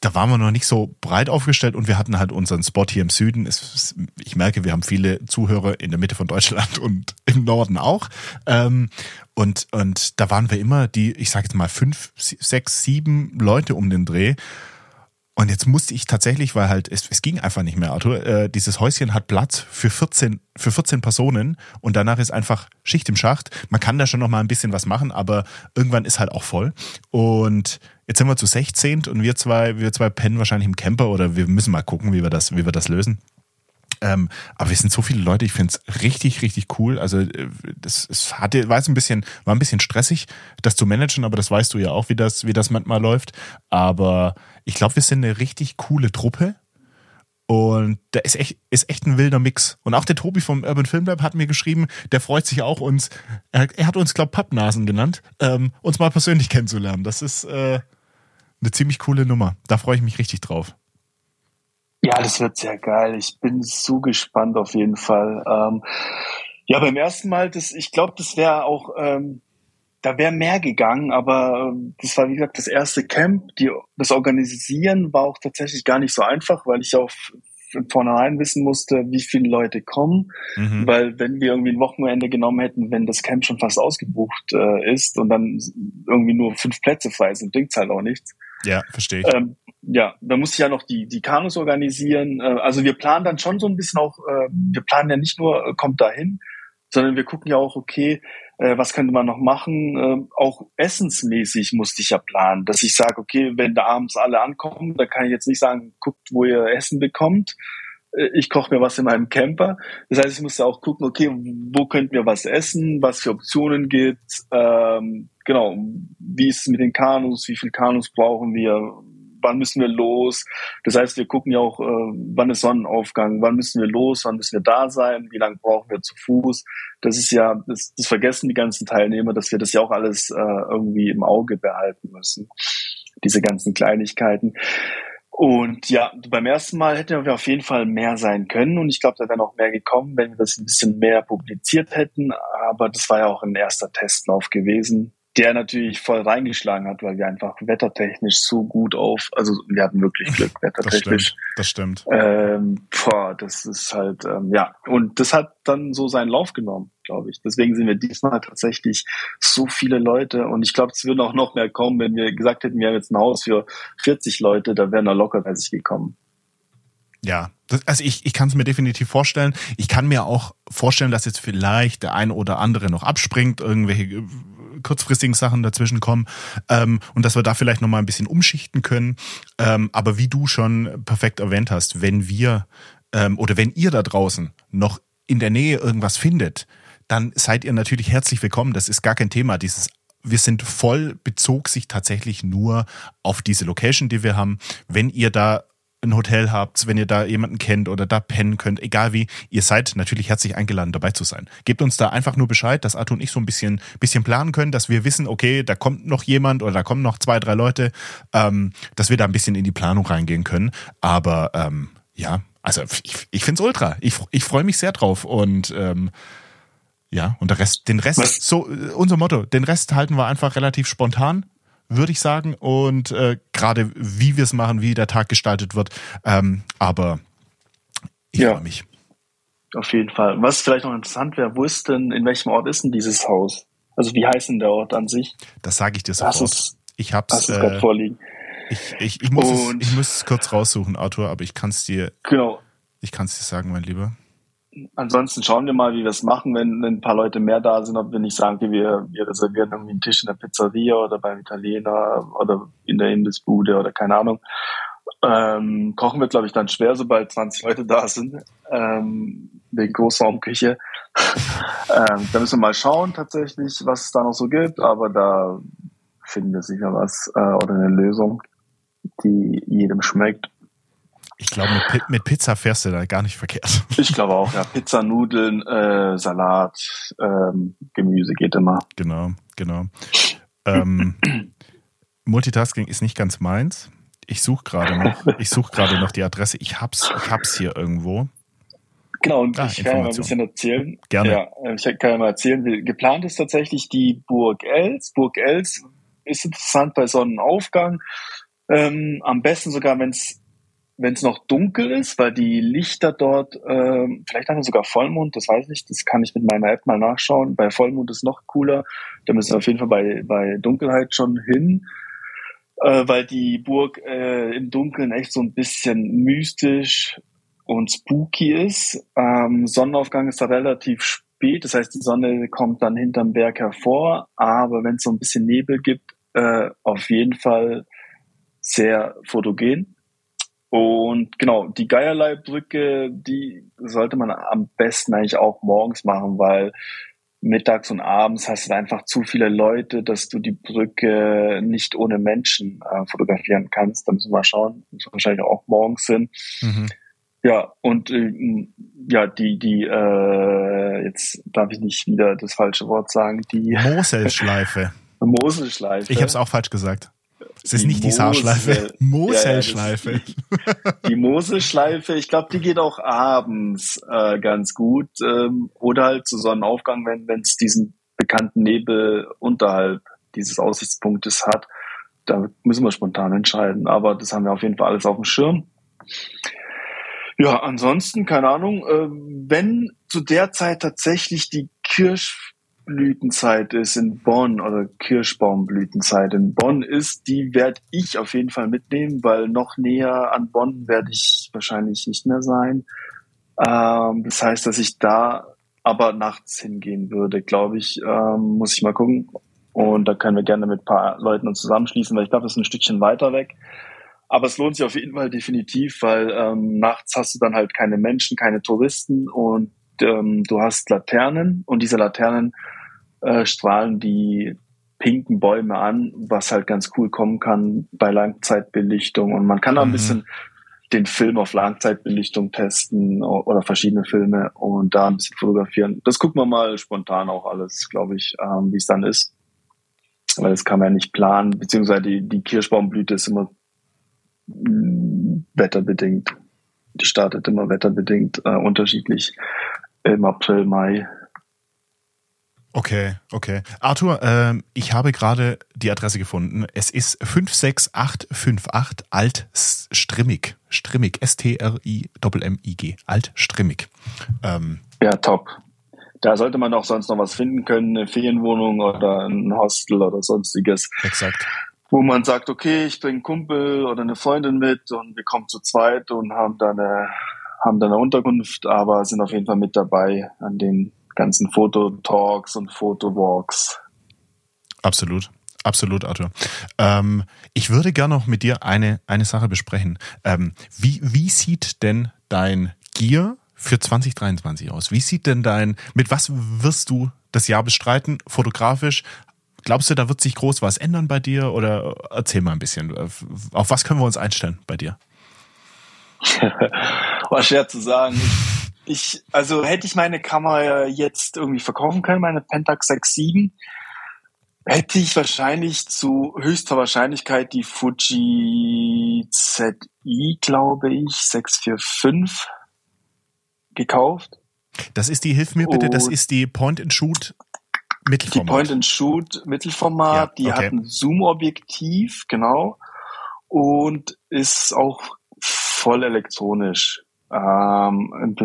da waren wir noch nicht so breit aufgestellt und wir hatten halt unseren Spot hier im Süden. Es, ich merke, wir haben viele Zuhörer in der Mitte von Deutschland [laughs] und im Norden auch. Ähm, und, und da waren wir immer die, ich sage jetzt mal, fünf, sechs, sieben Leute um den Dreh. Und jetzt musste ich tatsächlich, weil halt, es, es ging einfach nicht mehr, Arthur, äh, dieses Häuschen hat Platz für 14, für 14 Personen und danach ist einfach Schicht im Schacht. Man kann da schon noch mal ein bisschen was machen, aber irgendwann ist halt auch voll. Und jetzt sind wir zu 16 und wir zwei, wir zwei pennen wahrscheinlich im Camper oder wir müssen mal gucken, wie wir das, wie wir das lösen. Ähm, aber wir sind so viele Leute, ich finde es richtig, richtig cool. Also äh, das, es hatte, war ein bisschen, war ein bisschen stressig, das zu managen, aber das weißt du ja auch, wie das, wie das manchmal läuft. Aber ich glaube, wir sind eine richtig coole Truppe. Und da ist echt, ist echt ein wilder Mix. Und auch der Tobi vom Urban Film Lab hat mir geschrieben, der freut sich auch uns, er, er hat uns, glaube Pappnasen genannt, ähm, uns mal persönlich kennenzulernen. Das ist äh, eine ziemlich coole Nummer. Da freue ich mich richtig drauf. Ja, das wird sehr geil. Ich bin so gespannt auf jeden Fall. Ähm, ja, beim ersten Mal, das, ich glaube, das wäre auch, ähm, da wäre mehr gegangen, aber ähm, das war wie gesagt das erste Camp. Die, das Organisieren war auch tatsächlich gar nicht so einfach, weil ich auch von vornherein wissen musste, wie viele Leute kommen, mhm. weil wenn wir irgendwie ein Wochenende genommen hätten, wenn das Camp schon fast ausgebucht äh, ist und dann irgendwie nur fünf Plätze frei sind, bringt's halt auch nichts. Ja, verstehe ich. Ähm, ja, da muss ich ja noch die, die Kanus organisieren. Äh, also wir planen dann schon so ein bisschen auch, äh, wir planen ja nicht nur, äh, kommt dahin, sondern wir gucken ja auch, okay, äh, was könnte man noch machen? Äh, auch essensmäßig musste ich ja planen, dass ich sage, okay, wenn da abends alle ankommen, da kann ich jetzt nicht sagen, guckt, wo ihr Essen bekommt. Äh, ich koche mir was in meinem Camper. Das heißt, ich musste auch gucken, okay, wo könnten wir was essen, was für Optionen gibt, ähm, genau, wie ist es mit den Kanus, wie viel Kanus brauchen wir, wann müssen wir los. Das heißt, wir gucken ja auch, äh, wann ist Sonnenaufgang, wann müssen wir los, wann müssen wir da sein, wie lange brauchen wir zu Fuß. Das ist ja, das, das vergessen die ganzen Teilnehmer, dass wir das ja auch alles äh, irgendwie im Auge behalten müssen. Diese ganzen Kleinigkeiten. Und ja, beim ersten Mal hätten wir auf jeden Fall mehr sein können und ich glaube, da wäre noch mehr gekommen, wenn wir das ein bisschen mehr publiziert hätten. Aber das war ja auch ein erster Testlauf gewesen der natürlich voll reingeschlagen hat, weil wir einfach wettertechnisch so gut auf, also wir hatten wirklich Glück wettertechnisch. [laughs] Das stimmt. Das, stimmt. Ähm, boah, das ist halt, ähm, ja, und das hat dann so seinen Lauf genommen, glaube ich. Deswegen sind wir diesmal tatsächlich so viele Leute und ich glaube, es würden auch noch mehr kommen, wenn wir gesagt hätten, wir haben jetzt ein Haus für 40 Leute, da wären da locker 30 gekommen. Ja, das, also ich, ich kann es mir definitiv vorstellen. Ich kann mir auch vorstellen, dass jetzt vielleicht der eine oder andere noch abspringt, irgendwelche kurzfristigen Sachen dazwischen kommen ähm, und dass wir da vielleicht nochmal ein bisschen umschichten können. Ähm, aber wie du schon perfekt erwähnt hast, wenn wir ähm, oder wenn ihr da draußen noch in der Nähe irgendwas findet, dann seid ihr natürlich herzlich willkommen. Das ist gar kein Thema. Dieses wir sind voll bezog sich tatsächlich nur auf diese Location, die wir haben. Wenn ihr da ein Hotel habt, wenn ihr da jemanden kennt oder da pennen könnt, egal wie, ihr seid natürlich herzlich eingeladen, dabei zu sein. Gebt uns da einfach nur Bescheid, dass Arthur und ich so ein bisschen, bisschen planen können, dass wir wissen, okay, da kommt noch jemand oder da kommen noch zwei, drei Leute, ähm, dass wir da ein bisschen in die Planung reingehen können. Aber ähm, ja, also ich, ich finde es ultra. Ich, ich freue mich sehr drauf und ähm, ja, und der Rest, den Rest, Was? so unser Motto, den Rest halten wir einfach relativ spontan würde ich sagen. Und äh, gerade wie wir es machen, wie der Tag gestaltet wird. Ähm, aber ich ja. freue mich. Auf jeden Fall. Was vielleicht noch interessant wäre, wo ist denn, in welchem Ort ist denn dieses Haus? Also wie heißt denn der Ort an sich? Das sage ich dir sofort. Es, ich. Hast es äh, vorliegen. Ich, ich, ich, muss es, ich muss es kurz raussuchen, Arthur, aber ich kann es dir. Genau. Ich kann es dir sagen, mein Lieber ansonsten schauen wir mal, wie wir es machen, wenn, wenn ein paar Leute mehr da sind, ob wir nicht sagen, wir, wir reservieren irgendwie einen Tisch in der Pizzeria oder beim Italiener oder in der Imbissbude oder keine Ahnung. Ähm, kochen wird, glaube ich, dann schwer, sobald 20 Leute da sind, ähm, wegen Großraumküche. [laughs] ähm, da müssen wir mal schauen tatsächlich, was es da noch so gibt, aber da finden wir sicher was äh, oder eine Lösung, die jedem schmeckt. Ich glaube, mit, mit, Pizza fährst du da gar nicht verkehrt. Ich glaube auch, ja. Pizza, Nudeln, äh, Salat, ähm, Gemüse geht immer. Genau, genau. ähm, Multitasking ist nicht ganz meins. Ich suche gerade noch, ich suche gerade noch die Adresse. Ich hab's, ich hab's hier irgendwo. Genau, und ah, ich kann ja mal ein bisschen erzählen. Gerne. Ja, ich kann ja mal erzählen. Geplant ist tatsächlich die Burg Els. Burg Els ist interessant bei Sonnenaufgang. Ähm, am besten sogar, wenn es wenn es noch dunkel ist, weil die Lichter dort, ähm, vielleicht haben wir sogar Vollmond, das weiß ich das kann ich mit meiner App mal nachschauen. Bei Vollmond ist noch cooler, da müssen wir auf jeden Fall bei, bei Dunkelheit schon hin äh, weil die Burg äh, im Dunkeln echt so ein bisschen mystisch und spooky ist. Ähm, Sonnenaufgang ist da relativ spät, das heißt, die Sonne kommt dann hinterm Berg hervor, aber wenn es so ein bisschen Nebel gibt, äh, auf jeden Fall sehr fotogen. Und genau, die Geierleibbrücke, die sollte man am besten eigentlich auch morgens machen, weil mittags und abends hast du einfach zu viele Leute, dass du die Brücke nicht ohne Menschen äh, fotografieren kannst. Da müssen wir mal schauen. Muss wahrscheinlich auch morgens hin. Mhm. Ja, und äh, ja, die, die, äh, jetzt darf ich nicht wieder das falsche Wort sagen, die Moselschleife. [laughs] Moselschleife. Ich habe es auch falsch gesagt. Es ist die nicht die Saarschleife. [laughs] Moselschleife. Ja, ja, die, die Moselschleife, ich glaube, die geht auch abends äh, ganz gut. Ähm, oder halt zu Sonnenaufgang, wenn es diesen bekannten Nebel unterhalb dieses Aussichtspunktes hat. Da müssen wir spontan entscheiden. Aber das haben wir auf jeden Fall alles auf dem Schirm. Ja, ansonsten, keine Ahnung, äh, wenn zu der Zeit tatsächlich die Kirsch Blütenzeit ist in Bonn oder Kirschbaumblütenzeit in Bonn ist, die werde ich auf jeden Fall mitnehmen, weil noch näher an Bonn werde ich wahrscheinlich nicht mehr sein. Ähm, das heißt, dass ich da aber nachts hingehen würde, glaube ich, ähm, muss ich mal gucken. Und da können wir gerne mit ein paar Leuten uns zusammenschließen, weil ich glaube, das ist ein Stückchen weiter weg. Aber es lohnt sich auf jeden Fall definitiv, weil ähm, nachts hast du dann halt keine Menschen, keine Touristen und ähm, du hast Laternen und diese Laternen äh, strahlen die pinken Bäume an, was halt ganz cool kommen kann bei Langzeitbelichtung. Und man kann da ein mhm. bisschen den Film auf Langzeitbelichtung testen oder verschiedene Filme und da ein bisschen fotografieren. Das gucken wir mal spontan auch alles, glaube ich, ähm, wie es dann ist. Weil das kann man ja nicht planen, beziehungsweise die, die Kirschbaumblüte ist immer wetterbedingt. Die startet immer wetterbedingt äh, unterschiedlich im April, Mai. Okay, okay. Arthur, äh, ich habe gerade die Adresse gefunden. Es ist 56858 Altstrimmig. Strimmig. S-T-R-I-M-M-I-G. Altstrimmig. Ähm, ja, top. Da sollte man auch sonst noch was finden können, eine Ferienwohnung oder ein Hostel oder sonstiges. Exakt. Wo man sagt, okay, ich bringe einen Kumpel oder eine Freundin mit und wir kommen zu zweit und haben da eine, haben da eine Unterkunft, aber sind auf jeden Fall mit dabei an den ganzen Fototalks und Fotowalks. Absolut. Absolut, Arthur. Ähm, ich würde gerne noch mit dir eine, eine Sache besprechen. Ähm, wie, wie sieht denn dein Gear für 2023 aus? Wie sieht denn dein, mit was wirst du das Jahr bestreiten, fotografisch? Glaubst du, da wird sich groß was ändern bei dir? Oder erzähl mal ein bisschen. Auf was können wir uns einstellen bei dir? [laughs] War schwer zu sagen ich, also hätte ich meine Kamera jetzt irgendwie verkaufen können, meine Pentax 6.7, hätte ich wahrscheinlich zu höchster Wahrscheinlichkeit die Fuji ZI, glaube ich, 645 gekauft. Das ist die, hilf mir bitte, das ist die Point-and-Shoot Mittelformat. Die Point-and-Shoot Mittelformat, ja, die okay. hat ein Zoom-Objektiv, genau, und ist auch voll elektronisch. Ähm,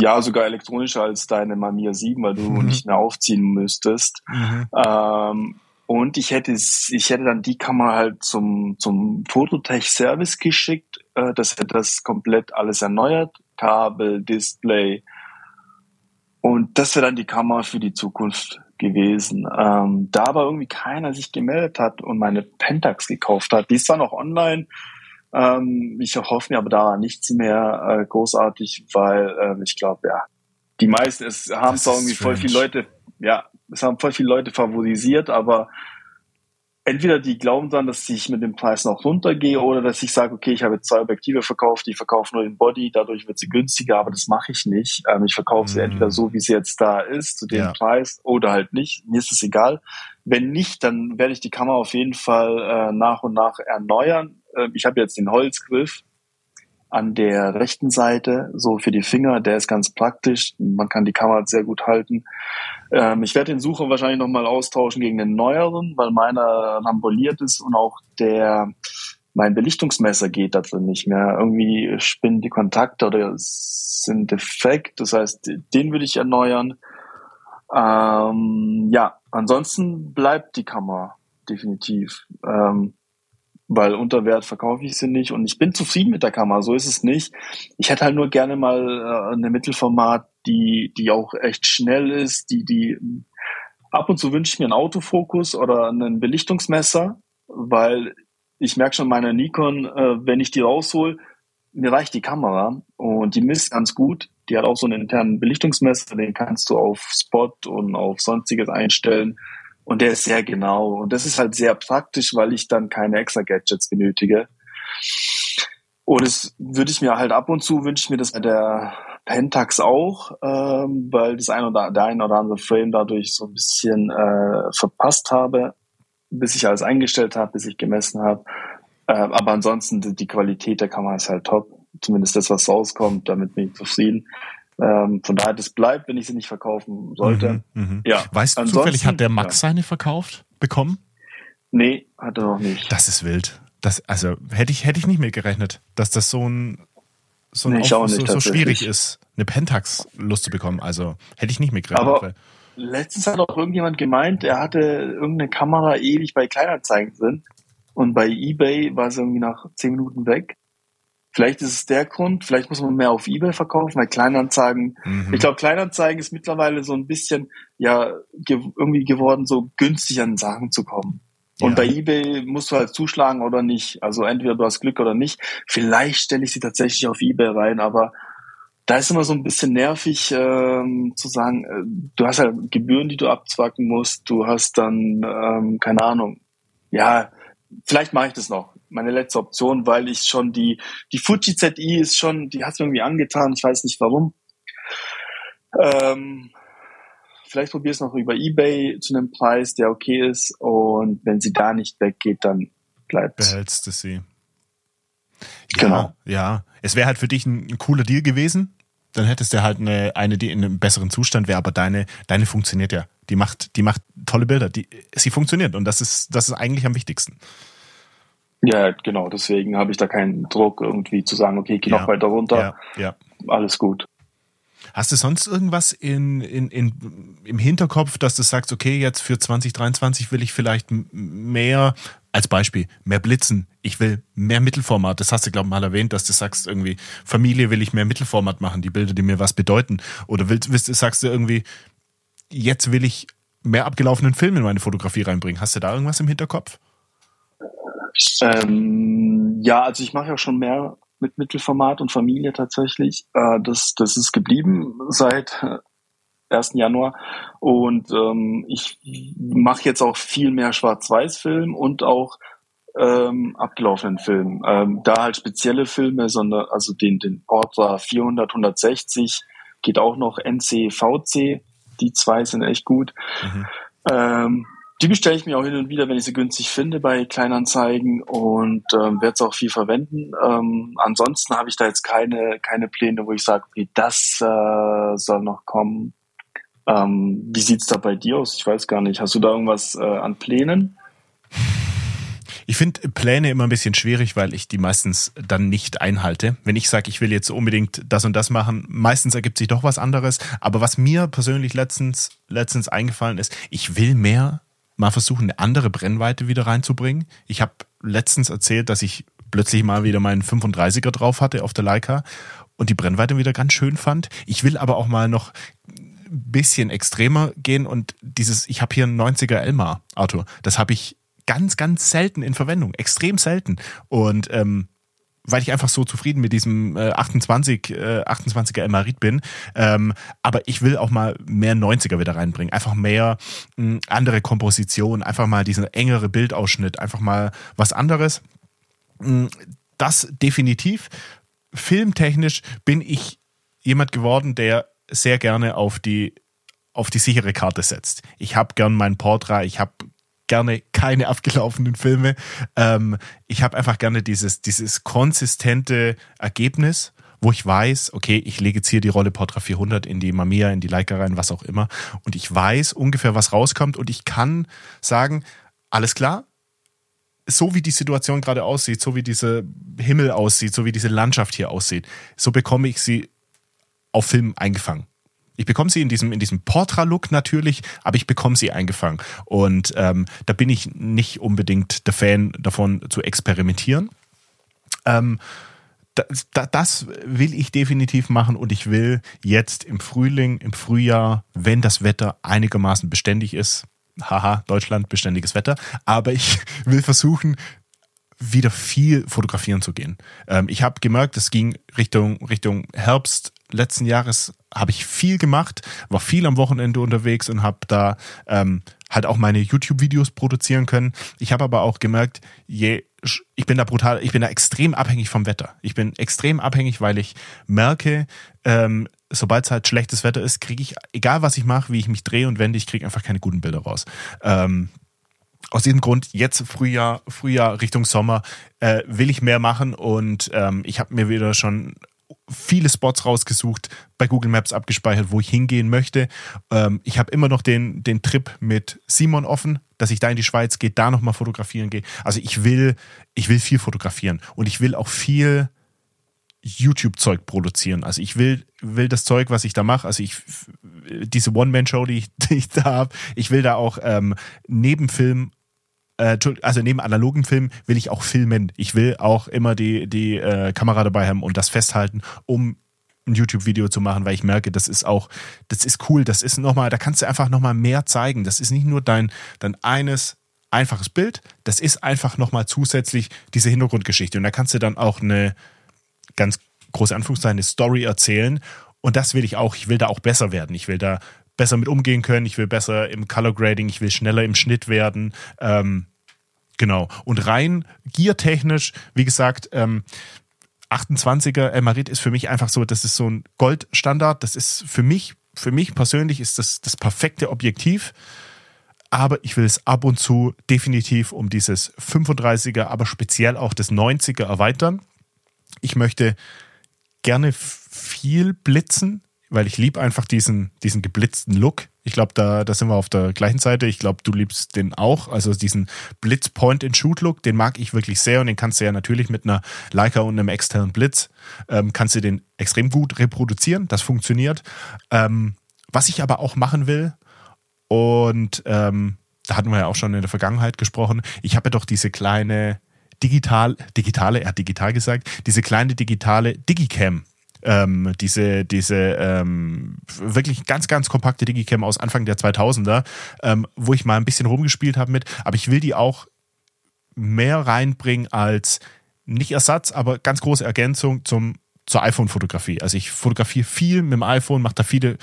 ja, sogar elektronischer als deine Mamiya 7, weil du mhm. nicht mehr aufziehen müsstest. Mhm. Ähm, und ich hätte, ich hätte dann die Kamera halt zum, zum Fototech-Service geschickt. Äh, das hätte das komplett alles erneuert. Kabel, Display. Und das wäre dann die Kamera für die Zukunft gewesen. Ähm, da aber irgendwie keiner sich gemeldet hat und meine Pentax gekauft hat. Die ist zwar noch online, ähm, ich hoffe mir aber da nichts mehr äh, großartig, weil äh, ich glaube, ja, die meisten, es haben zwar irgendwie voll viele Leute, ja, es haben voll viele Leute favorisiert, aber entweder die glauben dann, dass ich mit dem Preis noch runtergehe oder dass ich sage, okay, ich habe jetzt zwei Objektive verkauft, die verkaufen nur den Body, dadurch wird sie günstiger, aber das mache ich nicht. Ähm, ich verkaufe sie mm. entweder so, wie sie jetzt da ist, zu dem ja. Preis oder halt nicht. Mir ist es egal. Wenn nicht, dann werde ich die Kamera auf jeden Fall äh, nach und nach erneuern. Äh, ich habe jetzt den Holzgriff an der rechten Seite, so für die Finger, der ist ganz praktisch. Man kann die Kamera sehr gut halten. Ähm, ich werde den Sucher wahrscheinlich nochmal austauschen gegen den neueren, weil meiner ramboliert ist und auch der mein Belichtungsmesser geht da drin nicht mehr. Irgendwie spinnen die Kontakte oder sind defekt. Das heißt, den würde ich erneuern. Ähm, ja, ansonsten bleibt die Kamera definitiv. Ähm, weil unter Wert verkaufe ich sie nicht und ich bin zufrieden mit der Kamera, so ist es nicht. Ich hätte halt nur gerne mal äh, eine Mittelformat, die, die auch echt schnell ist, die, die ab und zu wünsche ich mir einen Autofokus oder einen Belichtungsmesser, weil ich merke schon meiner Nikon, äh, wenn ich die raushol, mir reicht die Kamera und die misst ganz gut. Die hat auch so einen internen Belichtungsmesser, den kannst du auf Spot und auf sonstiges einstellen. Und der ist sehr genau. Und das ist halt sehr praktisch, weil ich dann keine extra Gadgets benötige. Und das würde ich mir halt ab und zu wünsche ich mir das bei der Pentax auch, ähm, weil das ein oder der ein oder andere Frame dadurch so ein bisschen äh, verpasst habe, bis ich alles eingestellt habe, bis ich gemessen habe. Äh, aber ansonsten die, die Qualität der Kamera ist halt top. Zumindest das, was rauskommt, damit bin ich zufrieden. Ähm, von daher, das bleibt, wenn ich sie nicht verkaufen sollte. Mhm, mh. ja. Weißt du zufällig, hat der Max ja. seine verkauft bekommen? Nee, hat er noch nicht. Das ist wild. Das, also hätte ich, hätte ich nicht mitgerechnet, dass das so ein, so, ein nee, Auf, nicht, so, so schwierig ist, eine Pentax loszubekommen. Also hätte ich nicht mitgerechnet. Aber letztens hat auch irgendjemand gemeint, er hatte irgendeine Kamera ewig bei Kleinanzeigen drin und bei eBay war sie irgendwie nach zehn Minuten weg. Vielleicht ist es der Grund, vielleicht muss man mehr auf Ebay verkaufen, weil Kleinanzeigen, mhm. ich glaube, Kleinanzeigen ist mittlerweile so ein bisschen, ja, ge irgendwie geworden, so günstig an Sachen zu kommen. Und ja. bei eBay musst du halt zuschlagen oder nicht. Also entweder du hast Glück oder nicht. Vielleicht stelle ich sie tatsächlich auf eBay rein, aber da ist immer so ein bisschen nervig ähm, zu sagen, äh, du hast halt Gebühren, die du abzwacken musst. Du hast dann, ähm, keine Ahnung, ja, vielleicht mache ich das noch meine letzte Option, weil ich schon die, die Fuji ZI ist schon, die hat mir irgendwie angetan, ich weiß nicht warum. Ähm, vielleicht probiere es noch über Ebay zu einem Preis, der okay ist und wenn sie da nicht weggeht, dann bleibt Behältst du sie. Ja, genau. Ja, es wäre halt für dich ein, ein, cooler Deal gewesen. Dann hättest du halt eine, eine, die in einem besseren Zustand wäre, aber deine, deine funktioniert ja. Die macht, die macht tolle Bilder. Die, sie funktioniert und das ist, das ist eigentlich am wichtigsten. Ja, genau. Deswegen habe ich da keinen Druck, irgendwie zu sagen, okay, geh ja. noch weiter runter. Ja, ja. Alles gut. Hast du sonst irgendwas in, in, in, im Hinterkopf, dass du sagst, okay, jetzt für 2023 will ich vielleicht mehr, als Beispiel, mehr Blitzen, ich will mehr Mittelformat. Das hast du, glaube ich, mal erwähnt, dass du sagst, irgendwie, Familie will ich mehr Mittelformat machen, die Bilder, die mir was bedeuten. Oder willst, willst, sagst du irgendwie, jetzt will ich mehr abgelaufenen Film in meine Fotografie reinbringen. Hast du da irgendwas im Hinterkopf? Ähm, ja, also ich mache ja schon mehr mit Mittelformat und Familie tatsächlich. Äh, das, das ist geblieben seit 1. Äh, Januar. Und ähm, ich mache jetzt auch viel mehr Schwarz-Weiß-Film und auch ähm, abgelaufenen Film. Ähm, da halt spezielle Filme, sondern also den, den Portra 400, 160 geht auch noch NC, VC. Die zwei sind echt gut. Mhm. Ähm, die bestelle ich mir auch hin und wieder, wenn ich sie günstig finde bei Kleinanzeigen und ähm, werde es auch viel verwenden. Ähm, ansonsten habe ich da jetzt keine, keine Pläne, wo ich sage, okay, das äh, soll noch kommen. Ähm, wie sieht's da bei dir aus? Ich weiß gar nicht. Hast du da irgendwas äh, an Plänen? Ich finde Pläne immer ein bisschen schwierig, weil ich die meistens dann nicht einhalte. Wenn ich sage, ich will jetzt unbedingt das und das machen, meistens ergibt sich doch was anderes. Aber was mir persönlich letztens, letztens eingefallen ist, ich will mehr mal versuchen, eine andere Brennweite wieder reinzubringen. Ich habe letztens erzählt, dass ich plötzlich mal wieder meinen 35er drauf hatte auf der Leica und die Brennweite wieder ganz schön fand. Ich will aber auch mal noch ein bisschen extremer gehen und dieses, ich habe hier einen 90er Elmar, Arthur, das habe ich ganz, ganz selten in Verwendung, extrem selten. Und ähm, weil ich einfach so zufrieden mit diesem äh, 28, äh, 28er Emmarit bin. Ähm, aber ich will auch mal mehr 90er wieder reinbringen. Einfach mehr mh, andere Komposition, einfach mal diesen engere Bildausschnitt, einfach mal was anderes. Das definitiv. Filmtechnisch bin ich jemand geworden, der sehr gerne auf die auf die sichere Karte setzt. Ich habe gern mein Portra, ich habe gerne keine abgelaufenen Filme. Ähm, ich habe einfach gerne dieses, dieses konsistente Ergebnis, wo ich weiß, okay, ich lege jetzt hier die Rolle Portra 400 in die Mamiya, in die Leica rein, was auch immer. Und ich weiß ungefähr, was rauskommt. Und ich kann sagen, alles klar, so wie die Situation gerade aussieht, so wie dieser Himmel aussieht, so wie diese Landschaft hier aussieht, so bekomme ich sie auf Film eingefangen. Ich bekomme sie in diesem, in diesem Portra-Look natürlich, aber ich bekomme sie eingefangen. Und ähm, da bin ich nicht unbedingt der Fan davon zu experimentieren. Ähm, das, das will ich definitiv machen und ich will jetzt im Frühling, im Frühjahr, wenn das Wetter einigermaßen beständig ist, haha, Deutschland, beständiges Wetter, aber ich [laughs] will versuchen, wieder viel fotografieren zu gehen. Ähm, ich habe gemerkt, es ging Richtung, Richtung Herbst letzten Jahres habe ich viel gemacht, war viel am Wochenende unterwegs und habe da ähm, halt auch meine YouTube-Videos produzieren können. Ich habe aber auch gemerkt, je ich bin da brutal, ich bin da extrem abhängig vom Wetter. Ich bin extrem abhängig, weil ich merke, ähm, sobald es halt schlechtes Wetter ist, kriege ich, egal was ich mache, wie ich mich drehe und wende, ich kriege einfach keine guten Bilder raus. Ähm, aus diesem Grund jetzt Frühjahr, Frühjahr Richtung Sommer äh, will ich mehr machen und ähm, ich habe mir wieder schon viele Spots rausgesucht, bei Google Maps abgespeichert, wo ich hingehen möchte. Ähm, ich habe immer noch den, den Trip mit Simon offen, dass ich da in die Schweiz gehe, da nochmal fotografieren gehe. Also ich will, ich will viel fotografieren und ich will auch viel YouTube-Zeug produzieren. Also ich will, will das Zeug, was ich da mache, also ich diese One-Man-Show, die ich, [laughs] die ich da habe, ich will da auch ähm, neben äh, also neben analogen Film will ich auch filmen. Ich will auch immer die, die äh, Kamera dabei haben und das festhalten, um ein YouTube-Video zu machen, weil ich merke, das ist auch, das ist cool, das ist nochmal, da kannst du einfach nochmal mehr zeigen. Das ist nicht nur dein, dein eines einfaches Bild, das ist einfach nochmal zusätzlich diese Hintergrundgeschichte. Und da kannst du dann auch eine ganz große Anführungszeichen, eine Story erzählen. Und das will ich auch, ich will da auch besser werden. Ich will da besser mit umgehen können, ich will besser im Color Grading, ich will schneller im Schnitt werden. Ähm, genau. Und rein giertechnisch, wie gesagt, ähm, 28er Elmarit ist für mich einfach so, das ist so ein Goldstandard. Das ist für mich, für mich persönlich ist das das perfekte Objektiv. Aber ich will es ab und zu definitiv um dieses 35er, aber speziell auch das 90er erweitern. Ich möchte gerne viel blitzen weil ich liebe einfach diesen, diesen geblitzten Look. Ich glaube, da, da sind wir auf der gleichen Seite. Ich glaube, du liebst den auch. Also diesen Blitz-Point-and-Shoot-Look, den mag ich wirklich sehr und den kannst du ja natürlich mit einer Leica und einem externen Blitz, ähm, kannst du den extrem gut reproduzieren. Das funktioniert. Ähm, was ich aber auch machen will, und ähm, da hatten wir ja auch schon in der Vergangenheit gesprochen, ich habe ja doch diese kleine digital, digitale, er hat digital gesagt, diese kleine digitale Digicam ähm, diese, diese ähm, wirklich ganz, ganz kompakte Digicam aus Anfang der 2000er, ähm, wo ich mal ein bisschen rumgespielt habe mit, aber ich will die auch mehr reinbringen als nicht Ersatz, aber ganz große Ergänzung zum, zur iPhone-Fotografie. Also ich fotografiere viel mit dem iPhone, mache da viele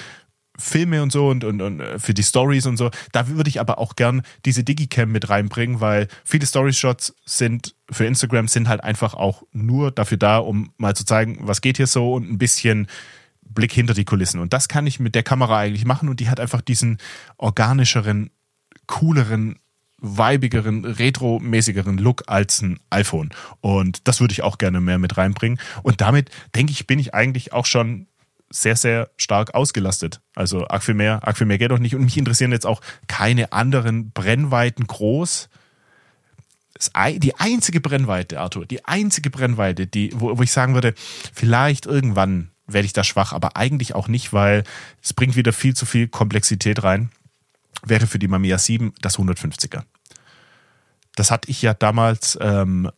Filme und so und, und, und äh, für die Stories und so. Da würde ich aber auch gern diese Digicam mit reinbringen, weil viele Story-Shots sind für Instagram sind halt einfach auch nur dafür da, um mal zu zeigen, was geht hier so und ein bisschen Blick hinter die Kulissen. Und das kann ich mit der Kamera eigentlich machen und die hat einfach diesen organischeren, cooleren, weibigeren, retromäßigeren Look als ein iPhone. Und das würde ich auch gerne mehr mit reinbringen. Und damit, denke ich, bin ich eigentlich auch schon sehr, sehr stark ausgelastet. Also arg viel mehr, geht doch nicht. Und mich interessieren jetzt auch keine anderen Brennweiten groß. Die einzige Brennweite, Arthur, die einzige Brennweite, die, wo, wo ich sagen würde, vielleicht irgendwann werde ich da schwach, aber eigentlich auch nicht, weil es bringt wieder viel zu viel Komplexität rein, wäre für die Mamiya 7 das 150er. Das hatte ich ja damals ähm,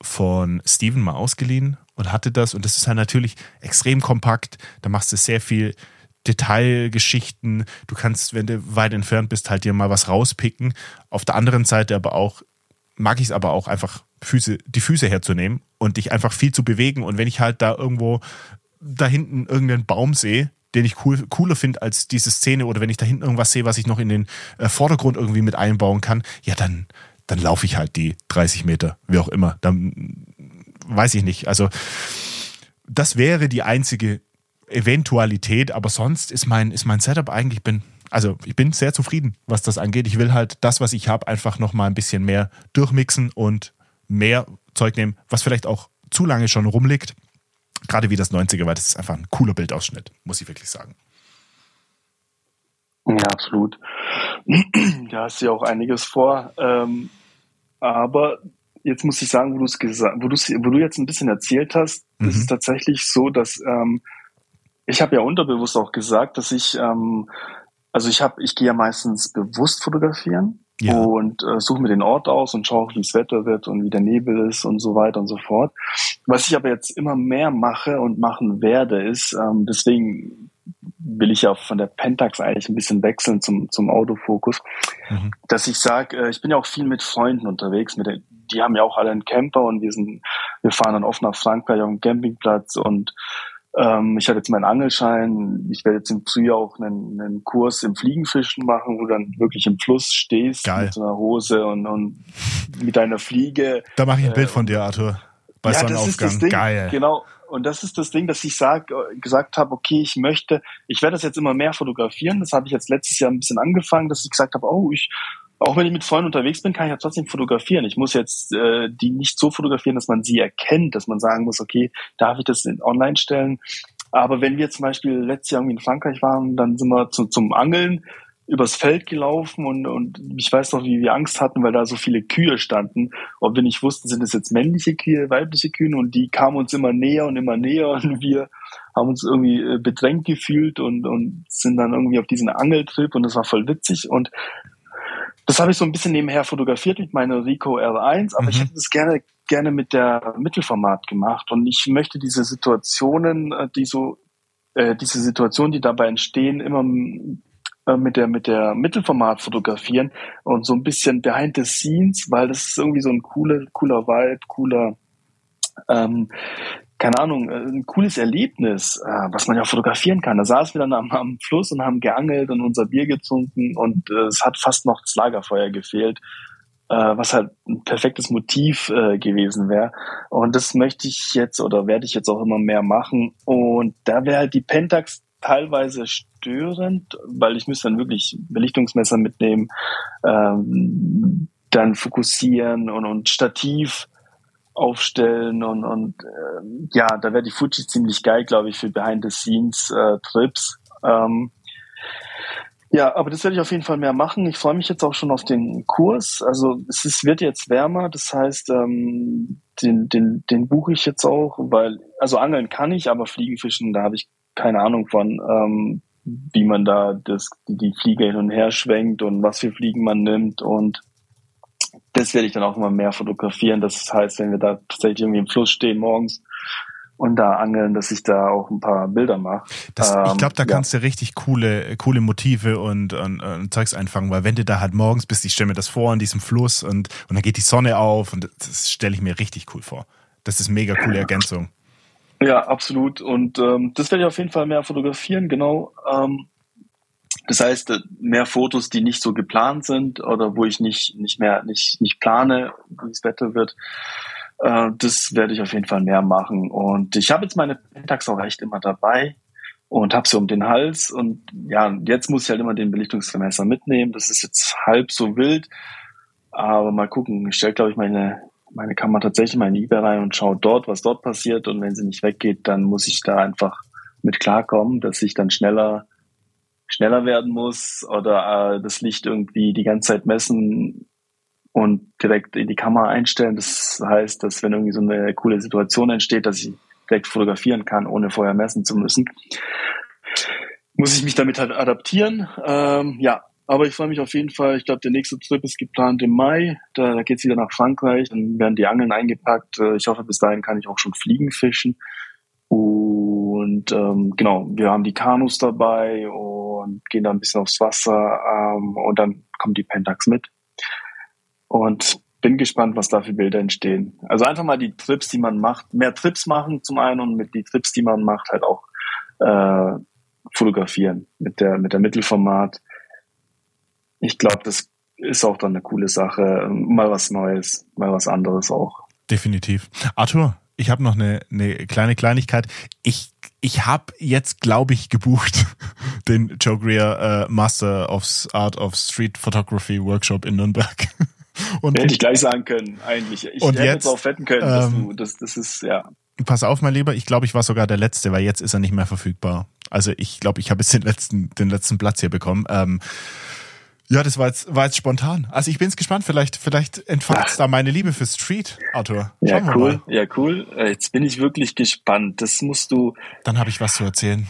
von Steven mal ausgeliehen und hatte das. Und das ist halt natürlich extrem kompakt. Da machst du sehr viel Detailgeschichten. Du kannst, wenn du weit entfernt bist, halt dir mal was rauspicken. Auf der anderen Seite aber auch, mag ich es aber auch einfach Füße, die Füße herzunehmen und dich einfach viel zu bewegen. Und wenn ich halt da irgendwo da hinten irgendeinen Baum sehe, den ich cool, cooler finde als diese Szene oder wenn ich da hinten irgendwas sehe, was ich noch in den äh, Vordergrund irgendwie mit einbauen kann, ja, dann, dann laufe ich halt die 30 Meter, wie auch immer. Dann weiß ich nicht. Also das wäre die einzige Eventualität, aber sonst ist mein, ist mein Setup eigentlich, bin, also ich bin sehr zufrieden, was das angeht. Ich will halt das, was ich habe, einfach nochmal ein bisschen mehr durchmixen und mehr Zeug nehmen, was vielleicht auch zu lange schon rumliegt. Gerade wie das 90er, weil das ist einfach ein cooler Bildausschnitt, muss ich wirklich sagen. Ja, absolut. [clears throat] Da hast du ja auch einiges vor. Ähm, aber jetzt muss ich sagen, wo du es gesagt, wo du wo du jetzt ein bisschen erzählt hast, mhm. ist es tatsächlich so, dass ähm, ich habe ja unterbewusst auch gesagt, dass ich ähm, also ich habe, ich gehe ja meistens bewusst fotografieren ja. und äh, suche mir den Ort aus und schaue, wie das Wetter wird und wie der Nebel ist und so weiter und so fort. Was ich aber jetzt immer mehr mache und machen werde, ist, ähm, deswegen will ich ja von der Pentax eigentlich ein bisschen wechseln zum, zum Autofokus, mhm. dass ich sage, äh, ich bin ja auch viel mit Freunden unterwegs, mit der, die haben ja auch alle einen Camper und wir sind, wir fahren dann oft nach Frankreich auf dem Campingplatz und ähm, ich habe jetzt meinen Angelschein. Ich werde jetzt im Frühjahr auch einen, einen Kurs im Fliegenfischen machen, wo du dann wirklich im Fluss stehst Geil. mit so einer Hose und, und mit deiner Fliege. Da mache ich ein äh, Bild von dir, Arthur. Bei ja, Sonnenaufgang. Geil. Genau. Und das ist das Ding, dass ich sag, äh, gesagt habe, okay, ich möchte, ich werde das jetzt immer mehr fotografieren. Das habe ich jetzt letztes Jahr ein bisschen angefangen, dass ich gesagt habe, oh, ich auch wenn ich mit Freunden unterwegs bin, kann ich ja trotzdem fotografieren. Ich muss jetzt äh, die nicht so fotografieren, dass man sie erkennt, dass man sagen muss, okay, darf ich das in online stellen? Aber wenn wir zum Beispiel letztes Jahr irgendwie in Frankreich waren, dann sind wir zu, zum Angeln übers Feld gelaufen und, und ich weiß noch, wie wir Angst hatten, weil da so viele Kühe standen. Ob wir nicht wussten, sind es jetzt männliche Kühe, weibliche Kühe? Und die kamen uns immer näher und immer näher. Und wir haben uns irgendwie äh, bedrängt gefühlt und, und sind dann irgendwie auf diesen Angeltrip. Und das war voll witzig. Und das habe ich so ein bisschen nebenher fotografiert mit meiner Rico R1, aber mhm. ich hätte das gerne gerne mit der Mittelformat gemacht. Und ich möchte diese Situationen, äh, die so äh, diese Situationen, die dabei entstehen, immer mit der mit der Mittelformat fotografieren und so ein bisschen behind the scenes, weil das ist irgendwie so ein cooler cooler Vibe, cooler ähm, keine Ahnung, äh, ein cooles Erlebnis, äh, was man ja fotografieren kann. Da saßen wir dann am, am Fluss und haben geangelt und unser Bier getrunken und äh, es hat fast noch das Lagerfeuer gefehlt, was halt ein perfektes Motiv gewesen wäre. Und das möchte ich jetzt oder werde ich jetzt auch immer mehr machen. Und da wäre halt die Pentax teilweise störend, weil ich müsste dann wirklich Belichtungsmesser mitnehmen, ähm, dann fokussieren und, und Stativ aufstellen und, und äh, ja, da wäre die Fuji ziemlich geil, glaube ich, für Behind-the-Scenes-Trips. Äh, ähm, ja, aber das werde ich auf jeden Fall mehr machen. Ich freue mich jetzt auch schon auf den Kurs. Also es ist, wird jetzt wärmer, das heißt, ähm, den, den, den buche ich jetzt auch, weil, also angeln kann ich, aber Fliegenfischen, da habe ich keine Ahnung von, ähm, wie man da das, die Fliege hin und her schwenkt und was für Fliegen man nimmt und das werde ich dann auch immer mehr fotografieren. Das heißt, wenn wir da tatsächlich irgendwie im Fluss stehen morgens und da angeln, dass ich da auch ein paar Bilder mache. Das, ich glaube, da ähm, kannst ja. du richtig coole, coole Motive und, und, und, Zeugs einfangen, weil wenn du da halt morgens bist, ich stelle mir das vor in diesem Fluss und, und dann geht die Sonne auf und das stelle ich mir richtig cool vor. Das ist mega coole Ergänzung. Ja, absolut. Und ähm, das werde ich auf jeden Fall mehr fotografieren, genau. Ähm, das heißt, äh, mehr Fotos, die nicht so geplant sind oder wo ich nicht, nicht mehr, nicht, nicht plane, wie das Wetter wird. Äh, das werde ich auf jeden Fall mehr machen. Und ich habe jetzt meine Pentax auch echt immer dabei und habe sie um den Hals. Und ja, jetzt muss ich halt immer den Belichtungsvermesser mitnehmen. Das ist jetzt halb so wild. Aber mal gucken. Ich stelle, glaube ich, meine, meine Kamera tatsächlich mal in eBay rein und schaue dort, was dort passiert. Und wenn sie nicht weggeht, dann muss ich da einfach mit klarkommen, dass ich dann schneller schneller werden muss oder äh, das Licht irgendwie die ganze Zeit messen und direkt in die Kamera einstellen. Das heißt, dass wenn irgendwie so eine coole Situation entsteht, dass ich direkt fotografieren kann, ohne vorher messen zu müssen, muss ich mich damit halt adaptieren. Ähm, ja, aber ich freue mich auf jeden Fall. Ich glaube, der nächste Trip ist geplant im Mai. Da, da geht es wieder nach Frankreich. Dann werden die Angeln eingepackt. Äh, ich hoffe, bis dahin kann ich auch schon Fliegen fischen. Und ähm, genau, wir haben die Kanus dabei und gehen da ein bisschen aufs Wasser ähm, und dann kommt die Pentax mit. Und bin gespannt, was da für Bilder entstehen. Also einfach mal die Trips, die man macht, mehr Trips machen zum einen und mit die Trips, die man macht, halt auch äh, fotografieren mit der mit der Mittelformat. Ich glaube, das ist auch dann eine coole Sache, mal was Neues, mal was anderes auch. Definitiv. Arthur, ich habe noch eine, eine kleine Kleinigkeit. Ich, ich habe jetzt, glaube ich, gebucht [laughs] den Joe Greer äh, Master of Art of Street Photography Workshop in Nürnberg. [laughs] Und, hätte ich gleich sagen können, eigentlich. Ich und hätte jetzt, jetzt auch wetten können, dass ähm, du, das, das ist, ja. Pass auf, mein Lieber, ich glaube, ich war sogar der Letzte, weil jetzt ist er nicht mehr verfügbar. Also ich glaube, ich habe jetzt den letzten, den letzten Platz hier bekommen. Ähm, ja, das war jetzt, war jetzt spontan. Also ich bin jetzt gespannt, vielleicht, vielleicht entfacht da meine Liebe für Street, Arthur. Ja, Schauen cool. Ja, cool. Äh, Jetzt bin ich wirklich gespannt. Das musst du Dann habe ich was zu erzählen.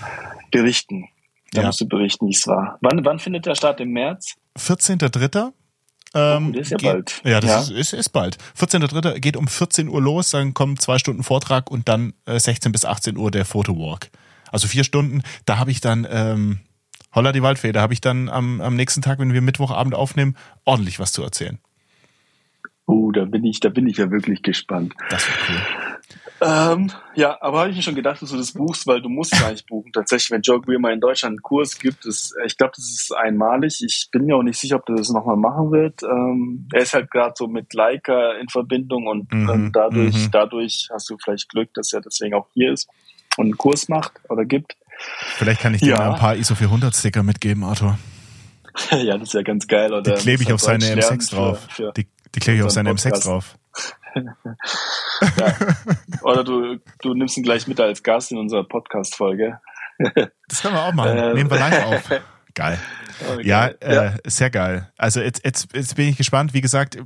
berichten. Da Ja. musst du berichten, wie es war. Wann, wann findet der Stadt? Im März? 14.3. Ähm, Oh, das ist ja geht- bald. Ja, das Ja. Ist, ist, ist bald. 14.3. geht um 14 Uhr los, dann kommen zwei Stunden Vortrag und dann äh, 16 bis 18 Uhr der Fotowalk. Also vier Stunden. Da habe ich dann, ähm, holla die Waldfee, da habe ich dann am, am nächsten Tag, wenn wir Mittwochabend aufnehmen, ordentlich was zu erzählen. Oh, da bin ich, da bin ich ja wirklich gespannt. Das wird cool. Ähm, ja, aber habe ich mir schon gedacht, dass du das buchst, weil du musst gar nicht buchen. Tatsächlich, wenn Joe Greer mal in Deutschland einen Kurs gibt, ist, ich glaube, das ist einmalig. Ich bin mir auch nicht sicher, ob er das nochmal machen wird. Ähm, er ist halt gerade so mit Leica in Verbindung und Mhm, ähm, dadurch, mhm. dadurch hast du vielleicht Glück, dass er deswegen auch hier ist und einen Kurs macht oder gibt. Vielleicht kann ich dir Ja. mal ein paar ISO 400 Sticker mitgeben, Arthur. [laughs] ja, das ist ja ganz geil. Die Oder klebe ich auf halt seine Deutsch M6 lernen drauf. Für, für, Die, die klebe ich auf seine unseren M6 Podcast. drauf. [laughs] oder du, du nimmst ihn gleich mit als Gast in unserer Podcast-Folge. Das können wir auch machen. [laughs] Ähm. Nehmen wir live auf. Geil. Okay. Ja, äh, sehr geil. Also jetzt, jetzt, jetzt bin ich gespannt. Wie gesagt,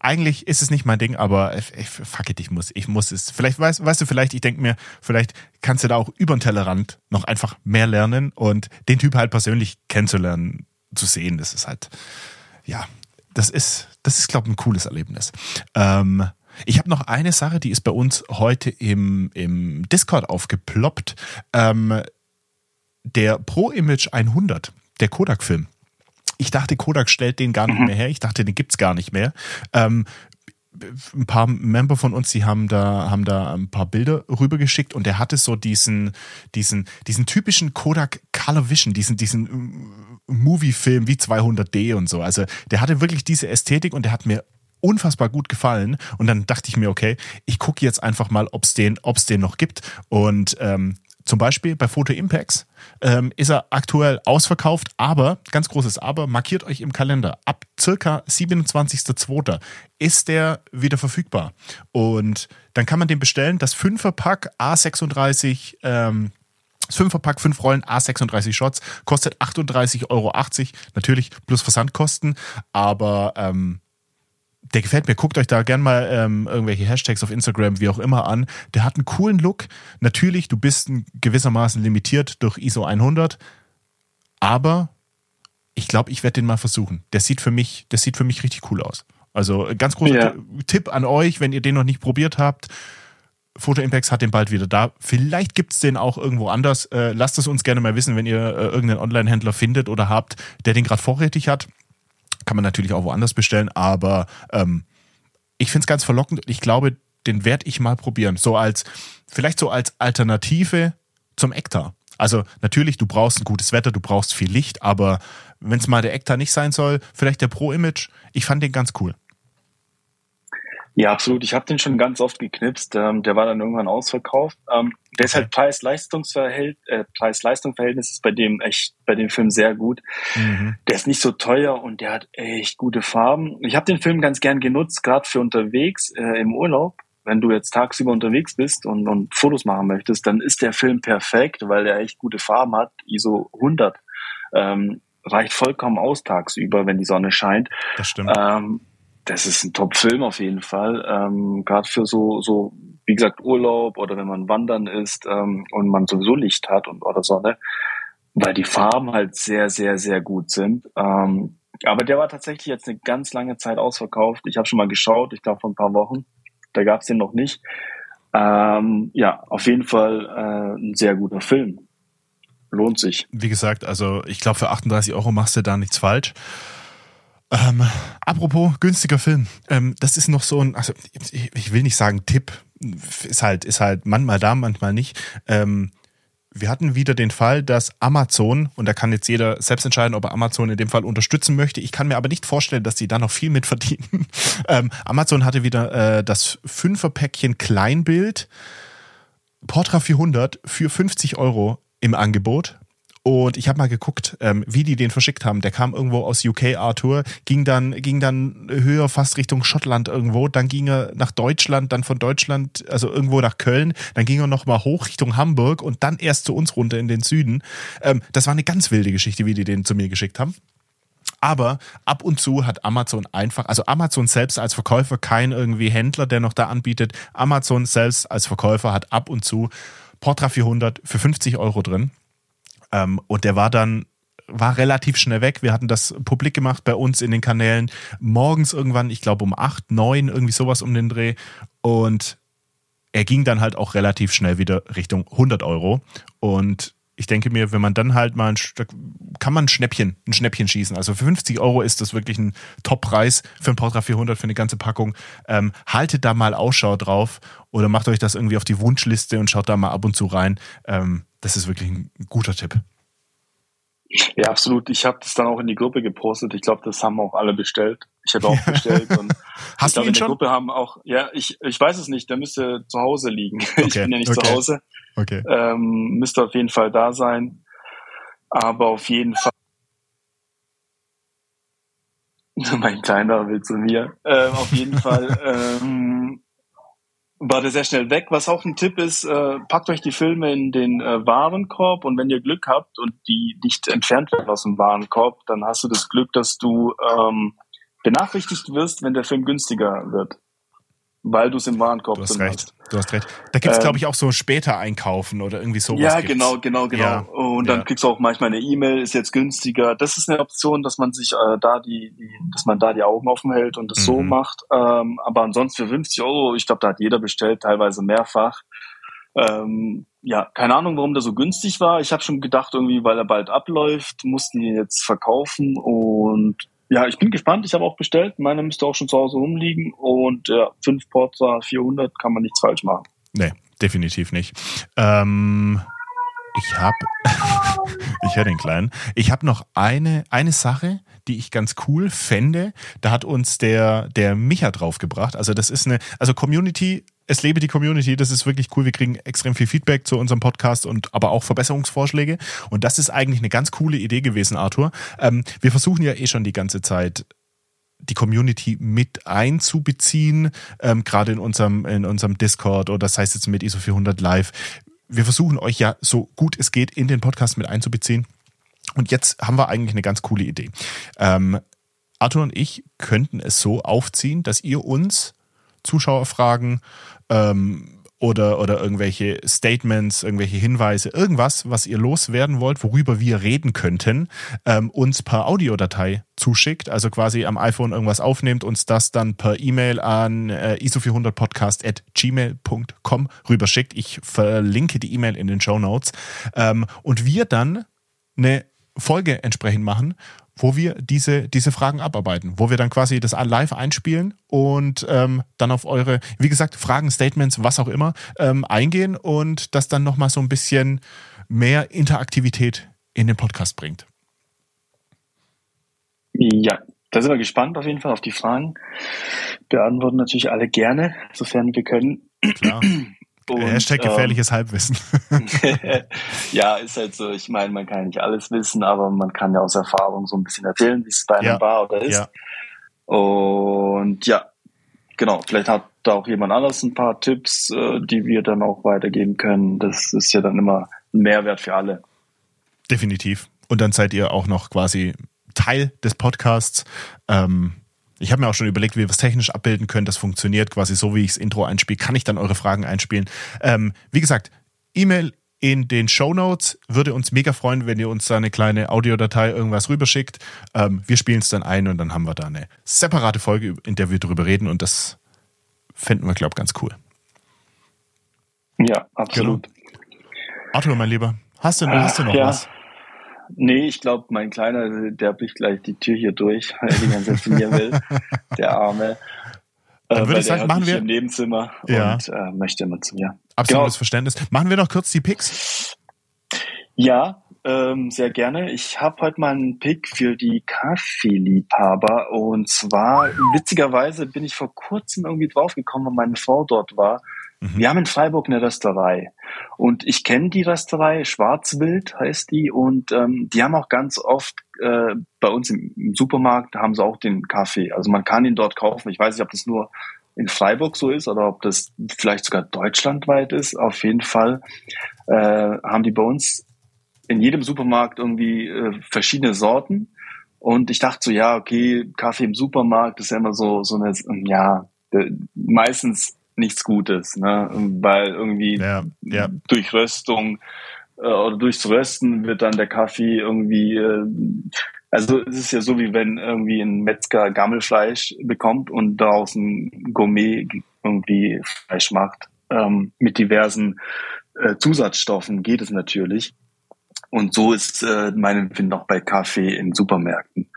eigentlich ist es nicht mein Ding, aber ich- fuck it, ich muss, ich muss es. Vielleicht weißt, weißt du, vielleicht, ich denke mir, vielleicht kannst du da auch über den Tellerrand noch einfach mehr lernen und den Typ halt persönlich kennenzulernen, zu sehen, das ist halt, ja, das ist, das ist, glaube ich, ein cooles Erlebnis. Ähm, ich habe noch eine Sache, die ist bei uns heute im, im Discord aufgeploppt. Ähm, der Pro Image 100, der Kodak-Film. Ich dachte, Kodak stellt den gar nicht mehr her. Ich dachte, den gibt's gar nicht mehr. Ähm, ein paar Member von uns, die haben da, haben da ein paar Bilder rübergeschickt und der hatte so diesen, diesen, diesen typischen Kodak Color Vision, diesen, diesen äh, Movie-Film wie 200D und so. Also der hatte wirklich diese Ästhetik und der hat mir unfassbar gut gefallen. Und dann dachte ich mir, okay, ich gucke jetzt einfach mal, ob es den, ob's den noch gibt. Und ähm, zum Beispiel bei Photo Impacts ähm, ist er aktuell ausverkauft, aber, ganz großes Aber, markiert euch im Kalender, ab circa 27.02. ist der wieder verfügbar. Und dann kann man den bestellen, das 5er-Pack A36, ähm, das 5er-Pack, 5 Rollen, A36 Shots, kostet 38,80 Euro, natürlich plus Versandkosten, aber ähm, der gefällt mir. Guckt euch da gern mal ähm, irgendwelche Hashtags auf Instagram, wie auch immer an. Der hat einen coolen Look. Natürlich, du bist ein gewissermaßen limitiert durch ISO 100, aber ich glaube, ich werde den mal versuchen. Der sieht für mich, der sieht für mich richtig cool aus. Also äh, ganz großer Ja. Ti- Tipp an euch, wenn ihr den noch nicht probiert habt. Photo Impacts hat den bald wieder da. Vielleicht gibt's den auch irgendwo anders. Äh, lasst es uns gerne mal wissen, wenn ihr äh, irgendeinen Online-Händler findet oder habt, der den gerade vorrätig hat. Kann man natürlich auch woanders bestellen, aber ähm, ich finde es ganz verlockend und ich glaube, den werde ich mal probieren. So als, vielleicht so als Alternative zum Ektar. Also natürlich, du brauchst ein gutes Wetter, du brauchst viel Licht, aber wenn es mal der Ektar nicht sein soll, vielleicht der Pro-Image, ich fand den ganz cool. Ja, absolut. Ich habe den schon ganz oft geknipst. Ähm, der war dann irgendwann ausverkauft. Ähm, der ist Okay. halt Preis-Leistungsverhältnis, äh, Preis-Leistung-Verhältnis ist bei dem echt, bei dem Film sehr gut. Mhm. Der ist nicht so teuer und der hat echt gute Farben. Ich habe den Film ganz gern genutzt, gerade für unterwegs äh, im Urlaub. Wenn du jetzt tagsüber unterwegs bist und, und Fotos machen möchtest, dann ist der Film perfekt, weil er echt gute Farben hat. ISO 100 ähm, reicht vollkommen aus tagsüber, wenn die Sonne scheint. Das stimmt. Ähm, das ist ein Top-Film auf jeden Fall. Ähm, Gerade für so, so, wie gesagt, Urlaub oder wenn man wandern ist ähm, und man sowieso Licht hat und oder Sonne, weil die Farben halt sehr, sehr, sehr gut sind. Ähm, aber der war tatsächlich jetzt eine ganz lange Zeit ausverkauft. Ich habe schon mal geschaut, ich glaube vor ein paar Wochen. Da gab's den noch nicht. Ähm, ja, auf jeden Fall äh, ein sehr guter Film. Lohnt sich. Wie gesagt, also ich glaube, für 38 Euro machst du da nichts falsch. Ähm, apropos günstiger Film, ähm, das ist noch so ein, also ich, ich, will nicht sagen Tipp, ist halt, ist halt manchmal da, manchmal nicht. Ähm, wir hatten wieder den Fall, dass Amazon, und da kann jetzt jeder selbst entscheiden, ob er Amazon in dem Fall unterstützen möchte. Ich kann mir aber nicht vorstellen, dass die da noch viel mit verdienen. [laughs] ähm, Amazon hatte wieder äh, das Fünferpäckchen Kleinbild Portra 400 für 50 Euro im Angebot. Und ich habe mal geguckt, ähm, wie die den verschickt haben. Der kam irgendwo aus UK, Arthur, ging dann, ging dann höher fast Richtung Schottland irgendwo, dann ging er nach Deutschland, dann von Deutschland, also irgendwo nach Köln, dann ging er nochmal hoch Richtung Hamburg und dann erst zu uns runter in den Süden. Ähm, das war eine ganz wilde Geschichte, wie die den zu mir geschickt haben. Aber ab und zu hat Amazon einfach, also Amazon selbst als Verkäufer, kein irgendwie Händler, der noch da anbietet. Amazon selbst als Verkäufer hat ab und zu Portra 400 für 50 Euro drin. Ähm, und der war dann war relativ schnell weg. Wir hatten das publik gemacht bei uns in den Kanälen. Morgens irgendwann, ich glaube um acht, neun, irgendwie sowas um den Dreh. Und er ging dann halt auch relativ schnell wieder Richtung 100 Euro. Und ich denke mir, wenn man dann halt mal ein Stück, kann man ein Schnäppchen, ein Schnäppchen schießen. Also für 50 Euro ist das wirklich ein Top-Preis für ein Portra 400 für eine ganze Packung. Ähm, haltet da mal Ausschau drauf oder macht euch das irgendwie auf die Wunschliste und schaut da mal ab und zu rein. Ähm, das ist wirklich ein guter Tipp. Ja, absolut. Ich habe das dann auch in die Gruppe gepostet. Ich glaube, das haben auch alle bestellt. Ich habe auch bestellt und [laughs] Hast ich glaube, in der Gruppe haben auch, ja, ich, ich weiß es nicht, der müsste zu Hause liegen. [laughs] Okay, ich bin ja nicht okay. zu Hause. Okay. Ähm, müsste auf jeden Fall da sein. Aber auf jeden Fall. [laughs] mein Kleiner will zu mir. Ähm, auf jeden Fall ähm, war der sehr schnell weg. Was auch ein Tipp ist, äh, packt euch die Filme in den äh, Warenkorb und wenn ihr Glück habt und die nicht entfernt werden aus dem Warenkorb, dann hast du das Glück, dass du ähm, benachrichtigt wirst, wenn der Film günstiger wird. Weil du es im Warenkorb Du hast recht. Du hast recht. Da gibt's, Ähm, glaube ich, auch so später einkaufen oder irgendwie sowas. Ja, genau, genau, genau. Ja, und dann ja. kriegst du auch manchmal eine E-Mail, ist jetzt günstiger. Das ist eine Option, dass man sich äh, da die, die, dass man da die Augen offen hält und das so Mhm. macht. Ähm, aber ansonsten für 50 Euro, ich glaube, da hat jeder bestellt, teilweise mehrfach. Ähm, ja, keine Ahnung, warum der so günstig war. Ich habe schon gedacht, irgendwie, weil er bald abläuft, mussten die ihn jetzt verkaufen und ja, ich bin gespannt. Ich habe auch bestellt. Meiner müsste auch schon zu Hause rumliegen und ja, 5 Porza 400 kann man nichts falsch machen. Nee, definitiv nicht. Ähm, ich habe, [laughs] ich höre den Kleinen. Ich habe noch eine, eine Sache, die ich ganz cool fände. Da hat uns der, der Micha draufgebracht. Also das ist eine, also Community, es lebe die Community, das ist wirklich cool. Wir kriegen extrem viel Feedback zu unserem Podcast und aber auch Verbesserungsvorschläge. Und das ist eigentlich eine ganz coole Idee gewesen, Arthur. Ähm, wir versuchen ja eh schon die ganze Zeit die Community mit einzubeziehen, ähm, gerade in unserem, in unserem Discord oder das heißt jetzt mit ISO 400 Live. Wir versuchen euch ja so gut es geht in den Podcast mit einzubeziehen. Und jetzt haben wir eigentlich eine ganz coole Idee. Ähm, Arthur und ich könnten es so aufziehen, dass ihr uns Zuschauerfragen ähm, oder, oder irgendwelche Statements, irgendwelche Hinweise, irgendwas, was ihr loswerden wollt, worüber wir reden könnten, ähm, uns per Audiodatei zuschickt, also quasi am iPhone irgendwas aufnehmt, uns das dann per E-Mail an äh, iso400podcast at gmail.com rüberschickt. Ich verlinke die E-Mail in den Show Notes. Ähm, und wir dann eine Folge entsprechend machen, wo wir diese, diese Fragen abarbeiten, wo wir dann quasi das live einspielen und ähm, dann auf eure, wie gesagt, Fragen, Statements, was auch immer, ähm, eingehen und das dann nochmal so ein bisschen mehr Interaktivität in den Podcast bringt. Ja, da sind wir gespannt auf jeden Fall auf die Fragen. Beantworten natürlich alle gerne, sofern wir können. Klar. Und, Hashtag gefährliches Halbwissen. Ähm, [laughs] ja, ist halt so. Ich meine, man kann ja nicht alles wissen, aber man kann ja aus Erfahrung so ein bisschen erzählen, wie es bei einem Ja. war oder ist. Ja. Und ja, genau. Vielleicht hat da auch jemand anders ein paar Tipps, äh, die wir dann auch weitergeben können. Das ist ja dann immer ein Mehrwert für alle. Definitiv. Und dann seid ihr auch noch quasi Teil des Podcasts. Ähm, ich habe mir auch schon überlegt, wie wir es technisch abbilden können. Das funktioniert quasi so, wie ich das Intro einspiele. Kann ich dann eure Fragen einspielen? Ähm, wie gesagt, E-Mail in den Show Notes. Würde uns mega freuen, wenn ihr uns da eine kleine Audiodatei irgendwas rüberschickt. Ähm, wir spielen es dann ein und dann haben wir da eine separate Folge, in der wir drüber reden. Und das fänden wir, glaube ich, ganz cool. Ja, absolut. Arthur, mein Lieber, hast du, hast du noch ja. was? Nee, ich glaube, mein Kleiner, der bricht gleich die Tür hier durch, [laughs] er ganze Zeit zu mir will. [laughs] Der Arme. Dann würde ich sagen, machen wir im Nebenzimmer Ja. und äh, möchte immer zu mir. absolutes Genau. Verständnis. Machen wir noch kurz die Picks. Ja, ähm, sehr gerne. Ich habe heute mal einen Pick für die Kaffeeliebhaber und zwar witzigerweise bin ich vor kurzem irgendwie draufgekommen, weil meine Frau dort war. Mhm. Wir haben in Freiburg eine Rösterei und ich kenne die Rösterei, Schwarzwild heißt die und ähm, die haben auch ganz oft äh, bei uns im, im Supermarkt haben sie auch den Kaffee. Also man kann ihn dort kaufen. Ich weiß nicht, ob das nur in Freiburg so ist oder ob das vielleicht sogar deutschlandweit ist. Auf jeden Fall äh, haben die bei uns in jedem Supermarkt irgendwie äh, verschiedene Sorten. Und ich dachte so, ja, okay, Kaffee im Supermarkt ist ja immer so, so eine, ja, äh, meistens nichts Gutes, ne? Weil irgendwie Ja, ja. durch Röstung äh, oder durchs Rösten wird dann der Kaffee irgendwie, äh, also es ist ja so, wie wenn irgendwie ein Metzger Gammelfleisch bekommt und daraus ein Gourmet irgendwie Fleisch macht. Ähm, mit diversen äh, Zusatzstoffen geht es natürlich. Und so ist äh, mein Empfinden auch bei Kaffee in Supermärkten.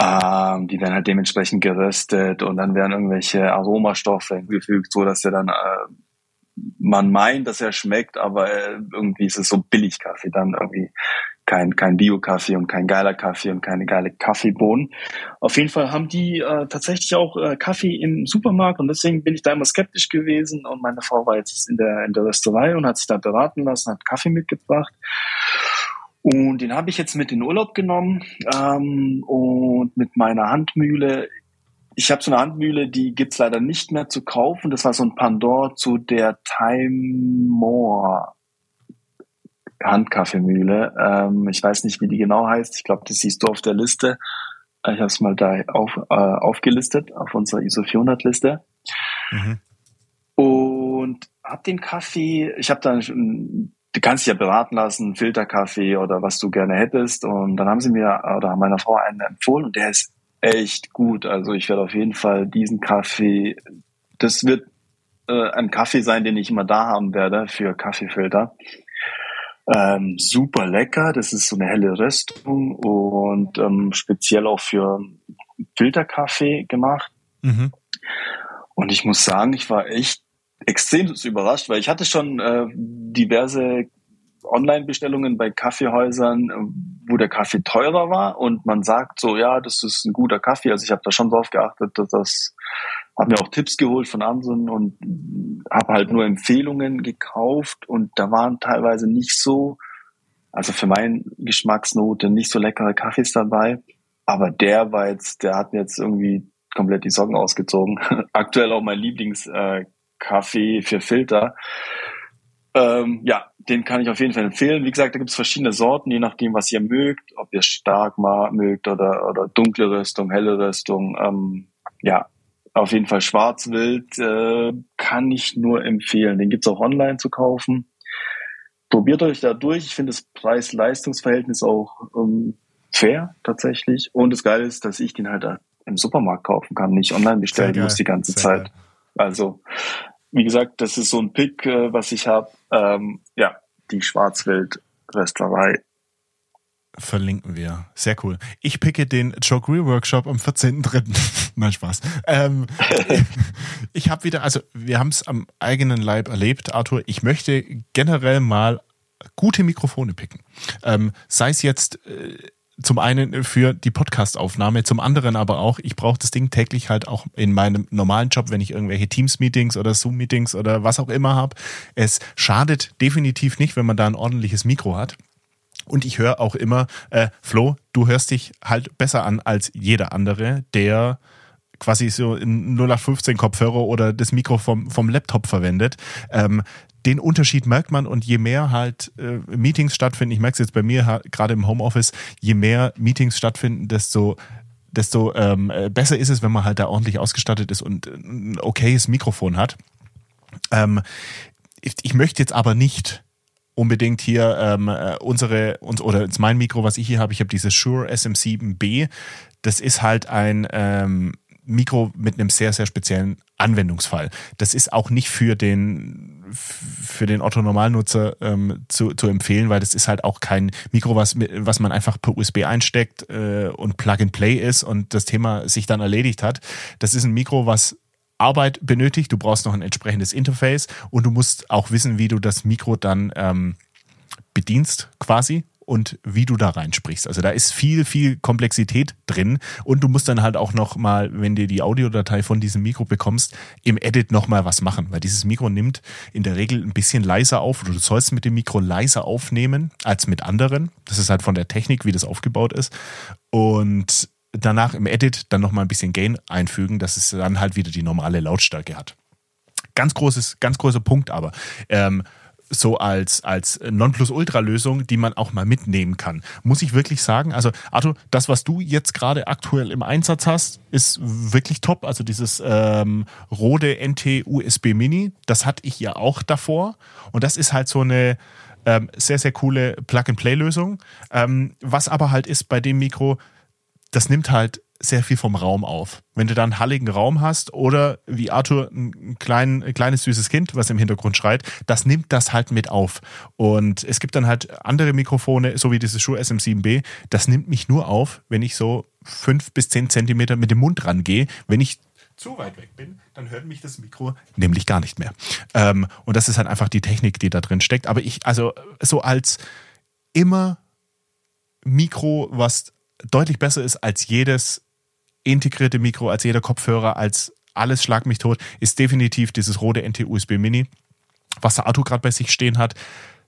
Ähm, die werden halt dementsprechend geröstet und dann werden irgendwelche Aromastoffe hinzugefügt, so dass er dann äh, man meint, dass er schmeckt, aber äh, irgendwie ist es so billig Kaffee, dann irgendwie kein kein Bio-Kaffee und kein geiler Kaffee und keine geile Kaffeebohnen. Auf jeden Fall haben die äh, tatsächlich auch äh, Kaffee im Supermarkt und deswegen bin ich da immer skeptisch gewesen und meine Frau war jetzt in der in der Rösterei und hat sich da beraten lassen, hat Kaffee mitgebracht. Und den habe ich jetzt mit in den Urlaub genommen ähm, und mit meiner Handmühle. Ich habe so eine Handmühle, die gibt's leider nicht mehr zu kaufen. Das war so ein Pendant zu der Time More Handkaffeemühle. Ähm, ich weiß nicht, wie die genau heißt. Ich glaube, das siehst du auf der Liste. Ich habe es mal da auf, äh, aufgelistet, auf unserer ISO 400 Liste. Mhm. Und hab den Kaffee, ich habe dann schon, du kannst dich ja beraten lassen, Filterkaffee oder was du gerne hättest. Und dann haben sie mir oder meiner Frau einen empfohlen und der ist echt gut. Also ich werde auf jeden Fall diesen Kaffee, das wird äh, ein Kaffee sein, den ich immer da haben werde für Kaffeefilter. Ähm, super lecker, das ist so eine helle Röstung und ähm, speziell auch für Filterkaffee gemacht. Mhm. Und ich muss sagen, ich war echt extrem überrascht, weil ich hatte schon äh, diverse Online-Bestellungen bei Kaffeehäusern, äh, wo der Kaffee teurer war und man sagt so, ja, das ist ein guter Kaffee. Also ich habe da schon drauf geachtet, dass das habe mir auch Tipps geholt von anderen und habe halt nur Empfehlungen gekauft und da waren teilweise nicht so, also für meine Geschmacksnote nicht so leckere Kaffees dabei. Aber der war jetzt, der hat mir jetzt irgendwie komplett die Socken ausgezogen. [laughs] Aktuell auch mein Lieblingskaffee äh, Kaffee für Filter. Ähm, ja, den kann ich auf jeden Fall empfehlen. Wie gesagt, da gibt es verschiedene Sorten, je nachdem, was ihr mögt, ob ihr stark ma- mögt oder, oder dunkle Röstung, helle Röstung. Ähm, ja, auf jeden Fall Schwarzwild äh, kann ich nur empfehlen. Den gibt's auch online zu kaufen. Probiert euch da durch. Ich finde das Preis-Leistungs-Verhältnis auch ähm, fair tatsächlich. Und das Geile ist, dass ich den halt im Supermarkt kaufen kann, nicht online bestellen muss die ganze sehr Zeit. geil. Also, wie gesagt, das ist so ein Pick, äh, was ich habe. Ähm, ja, die Schwarzwild-Rösterei. Verlinken wir. Sehr cool. Ich picke den Joe Greer Workshop am 14.3. [laughs] Nein, Spaß. Ähm, [laughs] ich habe wieder, also wir haben es am eigenen Leib erlebt, Arthur. Ich möchte generell mal gute Mikrofone picken. Ähm, sei es jetzt äh, zum einen für die Podcastaufnahme, zum anderen aber auch, ich brauche das Ding täglich halt auch in meinem normalen Job, wenn ich irgendwelche Teams-Meetings oder Zoom-Meetings oder was auch immer habe. Es schadet definitiv nicht, wenn man da ein ordentliches Mikro hat. Und ich höre auch immer, äh, Flo, du hörst dich halt besser an als jeder andere, der quasi so einen 0815 Kopfhörer oder das Mikro vom, vom Laptop verwendet. Ähm, den Unterschied merkt man und je mehr halt äh, Meetings stattfinden, ich merke es jetzt bei mir gerade im Homeoffice, je mehr Meetings stattfinden, desto desto ähm, äh, besser ist es, wenn man halt da ordentlich ausgestattet ist und ein okayes Mikrofon hat. Ähm, ich, ich möchte jetzt aber nicht unbedingt hier ähm, äh, unsere uns oder jetzt mein Mikro, was ich hier habe, ich habe dieses Shure SM7B. Das ist halt ein ähm, Mikro mit einem sehr sehr speziellen Anwendungsfall. Das ist auch nicht für den für den Otto-Normalnutzer ähm, zu, zu empfehlen, weil das ist halt auch kein Mikro, was, was man einfach per USB einsteckt äh, und Plug-and-Play ist und das Thema sich dann erledigt hat. Das ist ein Mikro, was Arbeit benötigt. Du brauchst noch ein entsprechendes Interface und du musst auch wissen, wie du das Mikro dann ähm, bedienst quasi und wie du da reinsprichst. Also da ist viel, viel Komplexität drin und du musst dann halt auch noch mal, wenn du die Audiodatei von diesem Mikro bekommst, im Edit noch mal was machen, weil dieses Mikro nimmt in der Regel ein bisschen leiser auf oder du sollst mit dem Mikro leiser aufnehmen als mit anderen. Das ist halt von der Technik, wie das aufgebaut ist und danach im Edit dann noch mal ein bisschen Gain einfügen, dass es dann halt wieder die normale Lautstärke hat. Ganz großes, ganz großer Punkt aber. Ähm, so als, als Nonplusultra-Lösung, die man auch mal mitnehmen kann. Muss ich wirklich sagen, also Arthur, das, was du jetzt gerade aktuell im Einsatz hast, ist wirklich top. Also dieses ähm, Rode NT USB Mini, das hatte ich ja auch davor. Und das ist halt so eine ähm, sehr, sehr coole Plug-and-Play-Lösung. Ähm, was aber halt ist bei dem Mikro, das nimmt halt sehr viel vom Raum auf. Wenn du da einen halligen Raum hast oder wie Arthur ein, klein, ein kleines süßes Kind, was im Hintergrund schreit, das nimmt das halt mit auf. Und es gibt dann halt andere Mikrofone, so wie dieses Shure SM7B, das nimmt mich nur auf, wenn ich so fünf bis zehn Zentimeter mit dem Mund rangehe. Wenn ich zu weit weg bin, dann hört mich das Mikro nämlich gar nicht mehr. Ähm, und das ist halt einfach die Technik, die da drin steckt. Aber ich, also so als immer Mikro, was deutlich besser ist als jedes integrierte Mikro, als jeder Kopfhörer, als alles schlag mich tot, ist definitiv dieses rote NT-USB Mini, was der Arthur gerade bei sich stehen hat.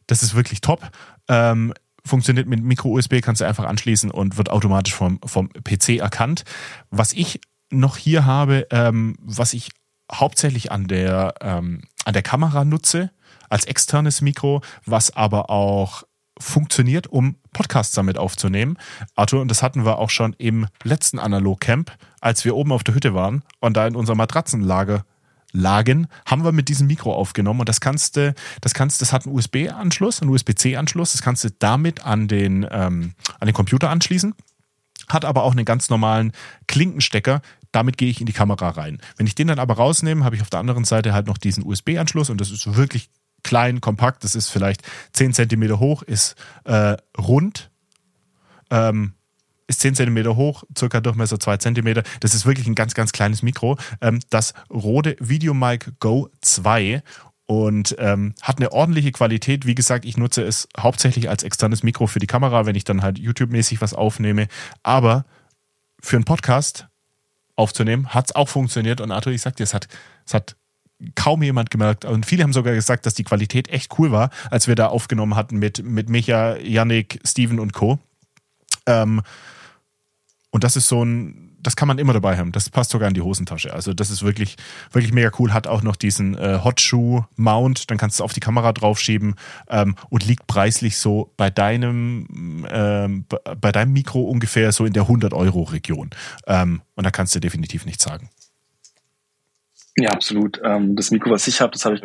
Das ist wirklich top. Ähm, funktioniert mit Micro-USB, kannst du einfach anschließen und wird automatisch vom, vom PC erkannt. Was ich noch hier habe, ähm, was ich hauptsächlich an der, ähm, an der Kamera nutze, als externes Mikro, was aber auch funktioniert, um Podcasts damit aufzunehmen. Arthur, und das hatten wir auch schon im letzten Analog-Camp, als wir oben auf der Hütte waren und da in unserem Matratzenlager lagen, haben wir mit diesem Mikro aufgenommen und das kannst du, das kannst, das hat einen USB-Anschluss, einen USB-C-Anschluss, das kannst du damit an den, ähm, an den Computer anschließen, hat aber auch einen ganz normalen Klinkenstecker, damit gehe ich in die Kamera rein. Wenn ich den dann aber rausnehme, habe ich auf der anderen Seite halt noch diesen USB-Anschluss und das ist wirklich klein, kompakt. Das ist vielleicht 10 cm hoch, ist äh, rund, ähm, ist 10 cm hoch, circa Durchmesser 2 cm. Das ist wirklich ein ganz, ganz kleines Mikro. Ähm, das Rode VideoMic Go 2 und ähm, hat eine ordentliche Qualität. Wie gesagt, ich nutze es hauptsächlich als externes Mikro für die Kamera, wenn ich dann halt YouTube-mäßig was aufnehme. Aber für einen Podcast aufzunehmen, hat es auch funktioniert. Und Arthur, ich sag dir, es hat, es hat kaum jemand gemerkt. Und viele haben sogar gesagt, dass die Qualität echt cool war, als wir da aufgenommen hatten mit, mit Micha, Yannick, Steven und Co. Ähm, und das ist so ein, das kann man immer dabei haben. Das passt sogar in die Hosentasche. Also das ist wirklich, wirklich mega cool. Hat auch noch diesen äh, Hot Shoe Mount. Dann kannst du es auf die Kamera draufschieben ähm, und liegt preislich so bei deinem, ähm, bei deinem Mikro ungefähr so in der 100 Euro Region. Ähm, und da kannst du definitiv nichts sagen. Ja, absolut. Ähm, das Mikro, was ich habe, das habe ich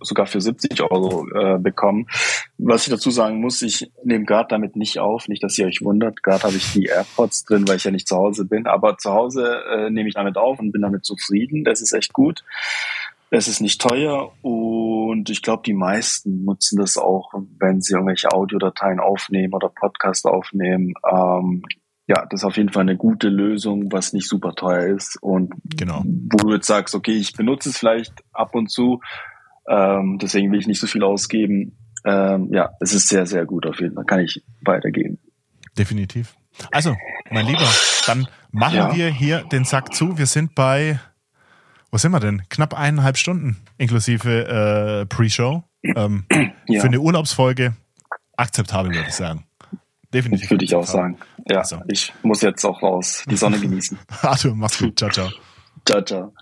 sogar für 70 Euro äh, bekommen. Was ich dazu sagen muss, ich nehme gerade damit nicht auf, nicht, dass ihr euch wundert. Gerade habe ich die AirPods drin, weil ich ja nicht zu Hause bin. Aber zu Hause äh, nehme ich damit auf und bin damit zufrieden. Das ist echt gut. Es ist nicht teuer und ich glaube, die meisten nutzen das auch, wenn sie irgendwelche Audiodateien aufnehmen oder Podcasts aufnehmen. Ähm, ja, das ist auf jeden Fall eine gute Lösung, was nicht super teuer ist und genau. wo du jetzt sagst, okay, ich benutze es vielleicht ab und zu, ähm, deswegen will ich nicht so viel ausgeben. Ähm, ja, es ist sehr, sehr gut auf jeden Fall, kann ich weitergehen. Definitiv. Also, mein Lieber, dann machen ja. wir hier den Sack zu. Wir sind bei, wo sind wir denn? Knapp eineinhalb Stunden inklusive äh, Pre-Show. Ähm, [clears throat] ja. Für eine Urlaubsfolge akzeptabel, würde ich sagen. Definitiv. Würde ich auch sagen. Ja, also. ich muss jetzt auch raus, die Sonne genießen. [laughs] Arthur, mach's gut. Ciao, ciao. Ciao, ciao.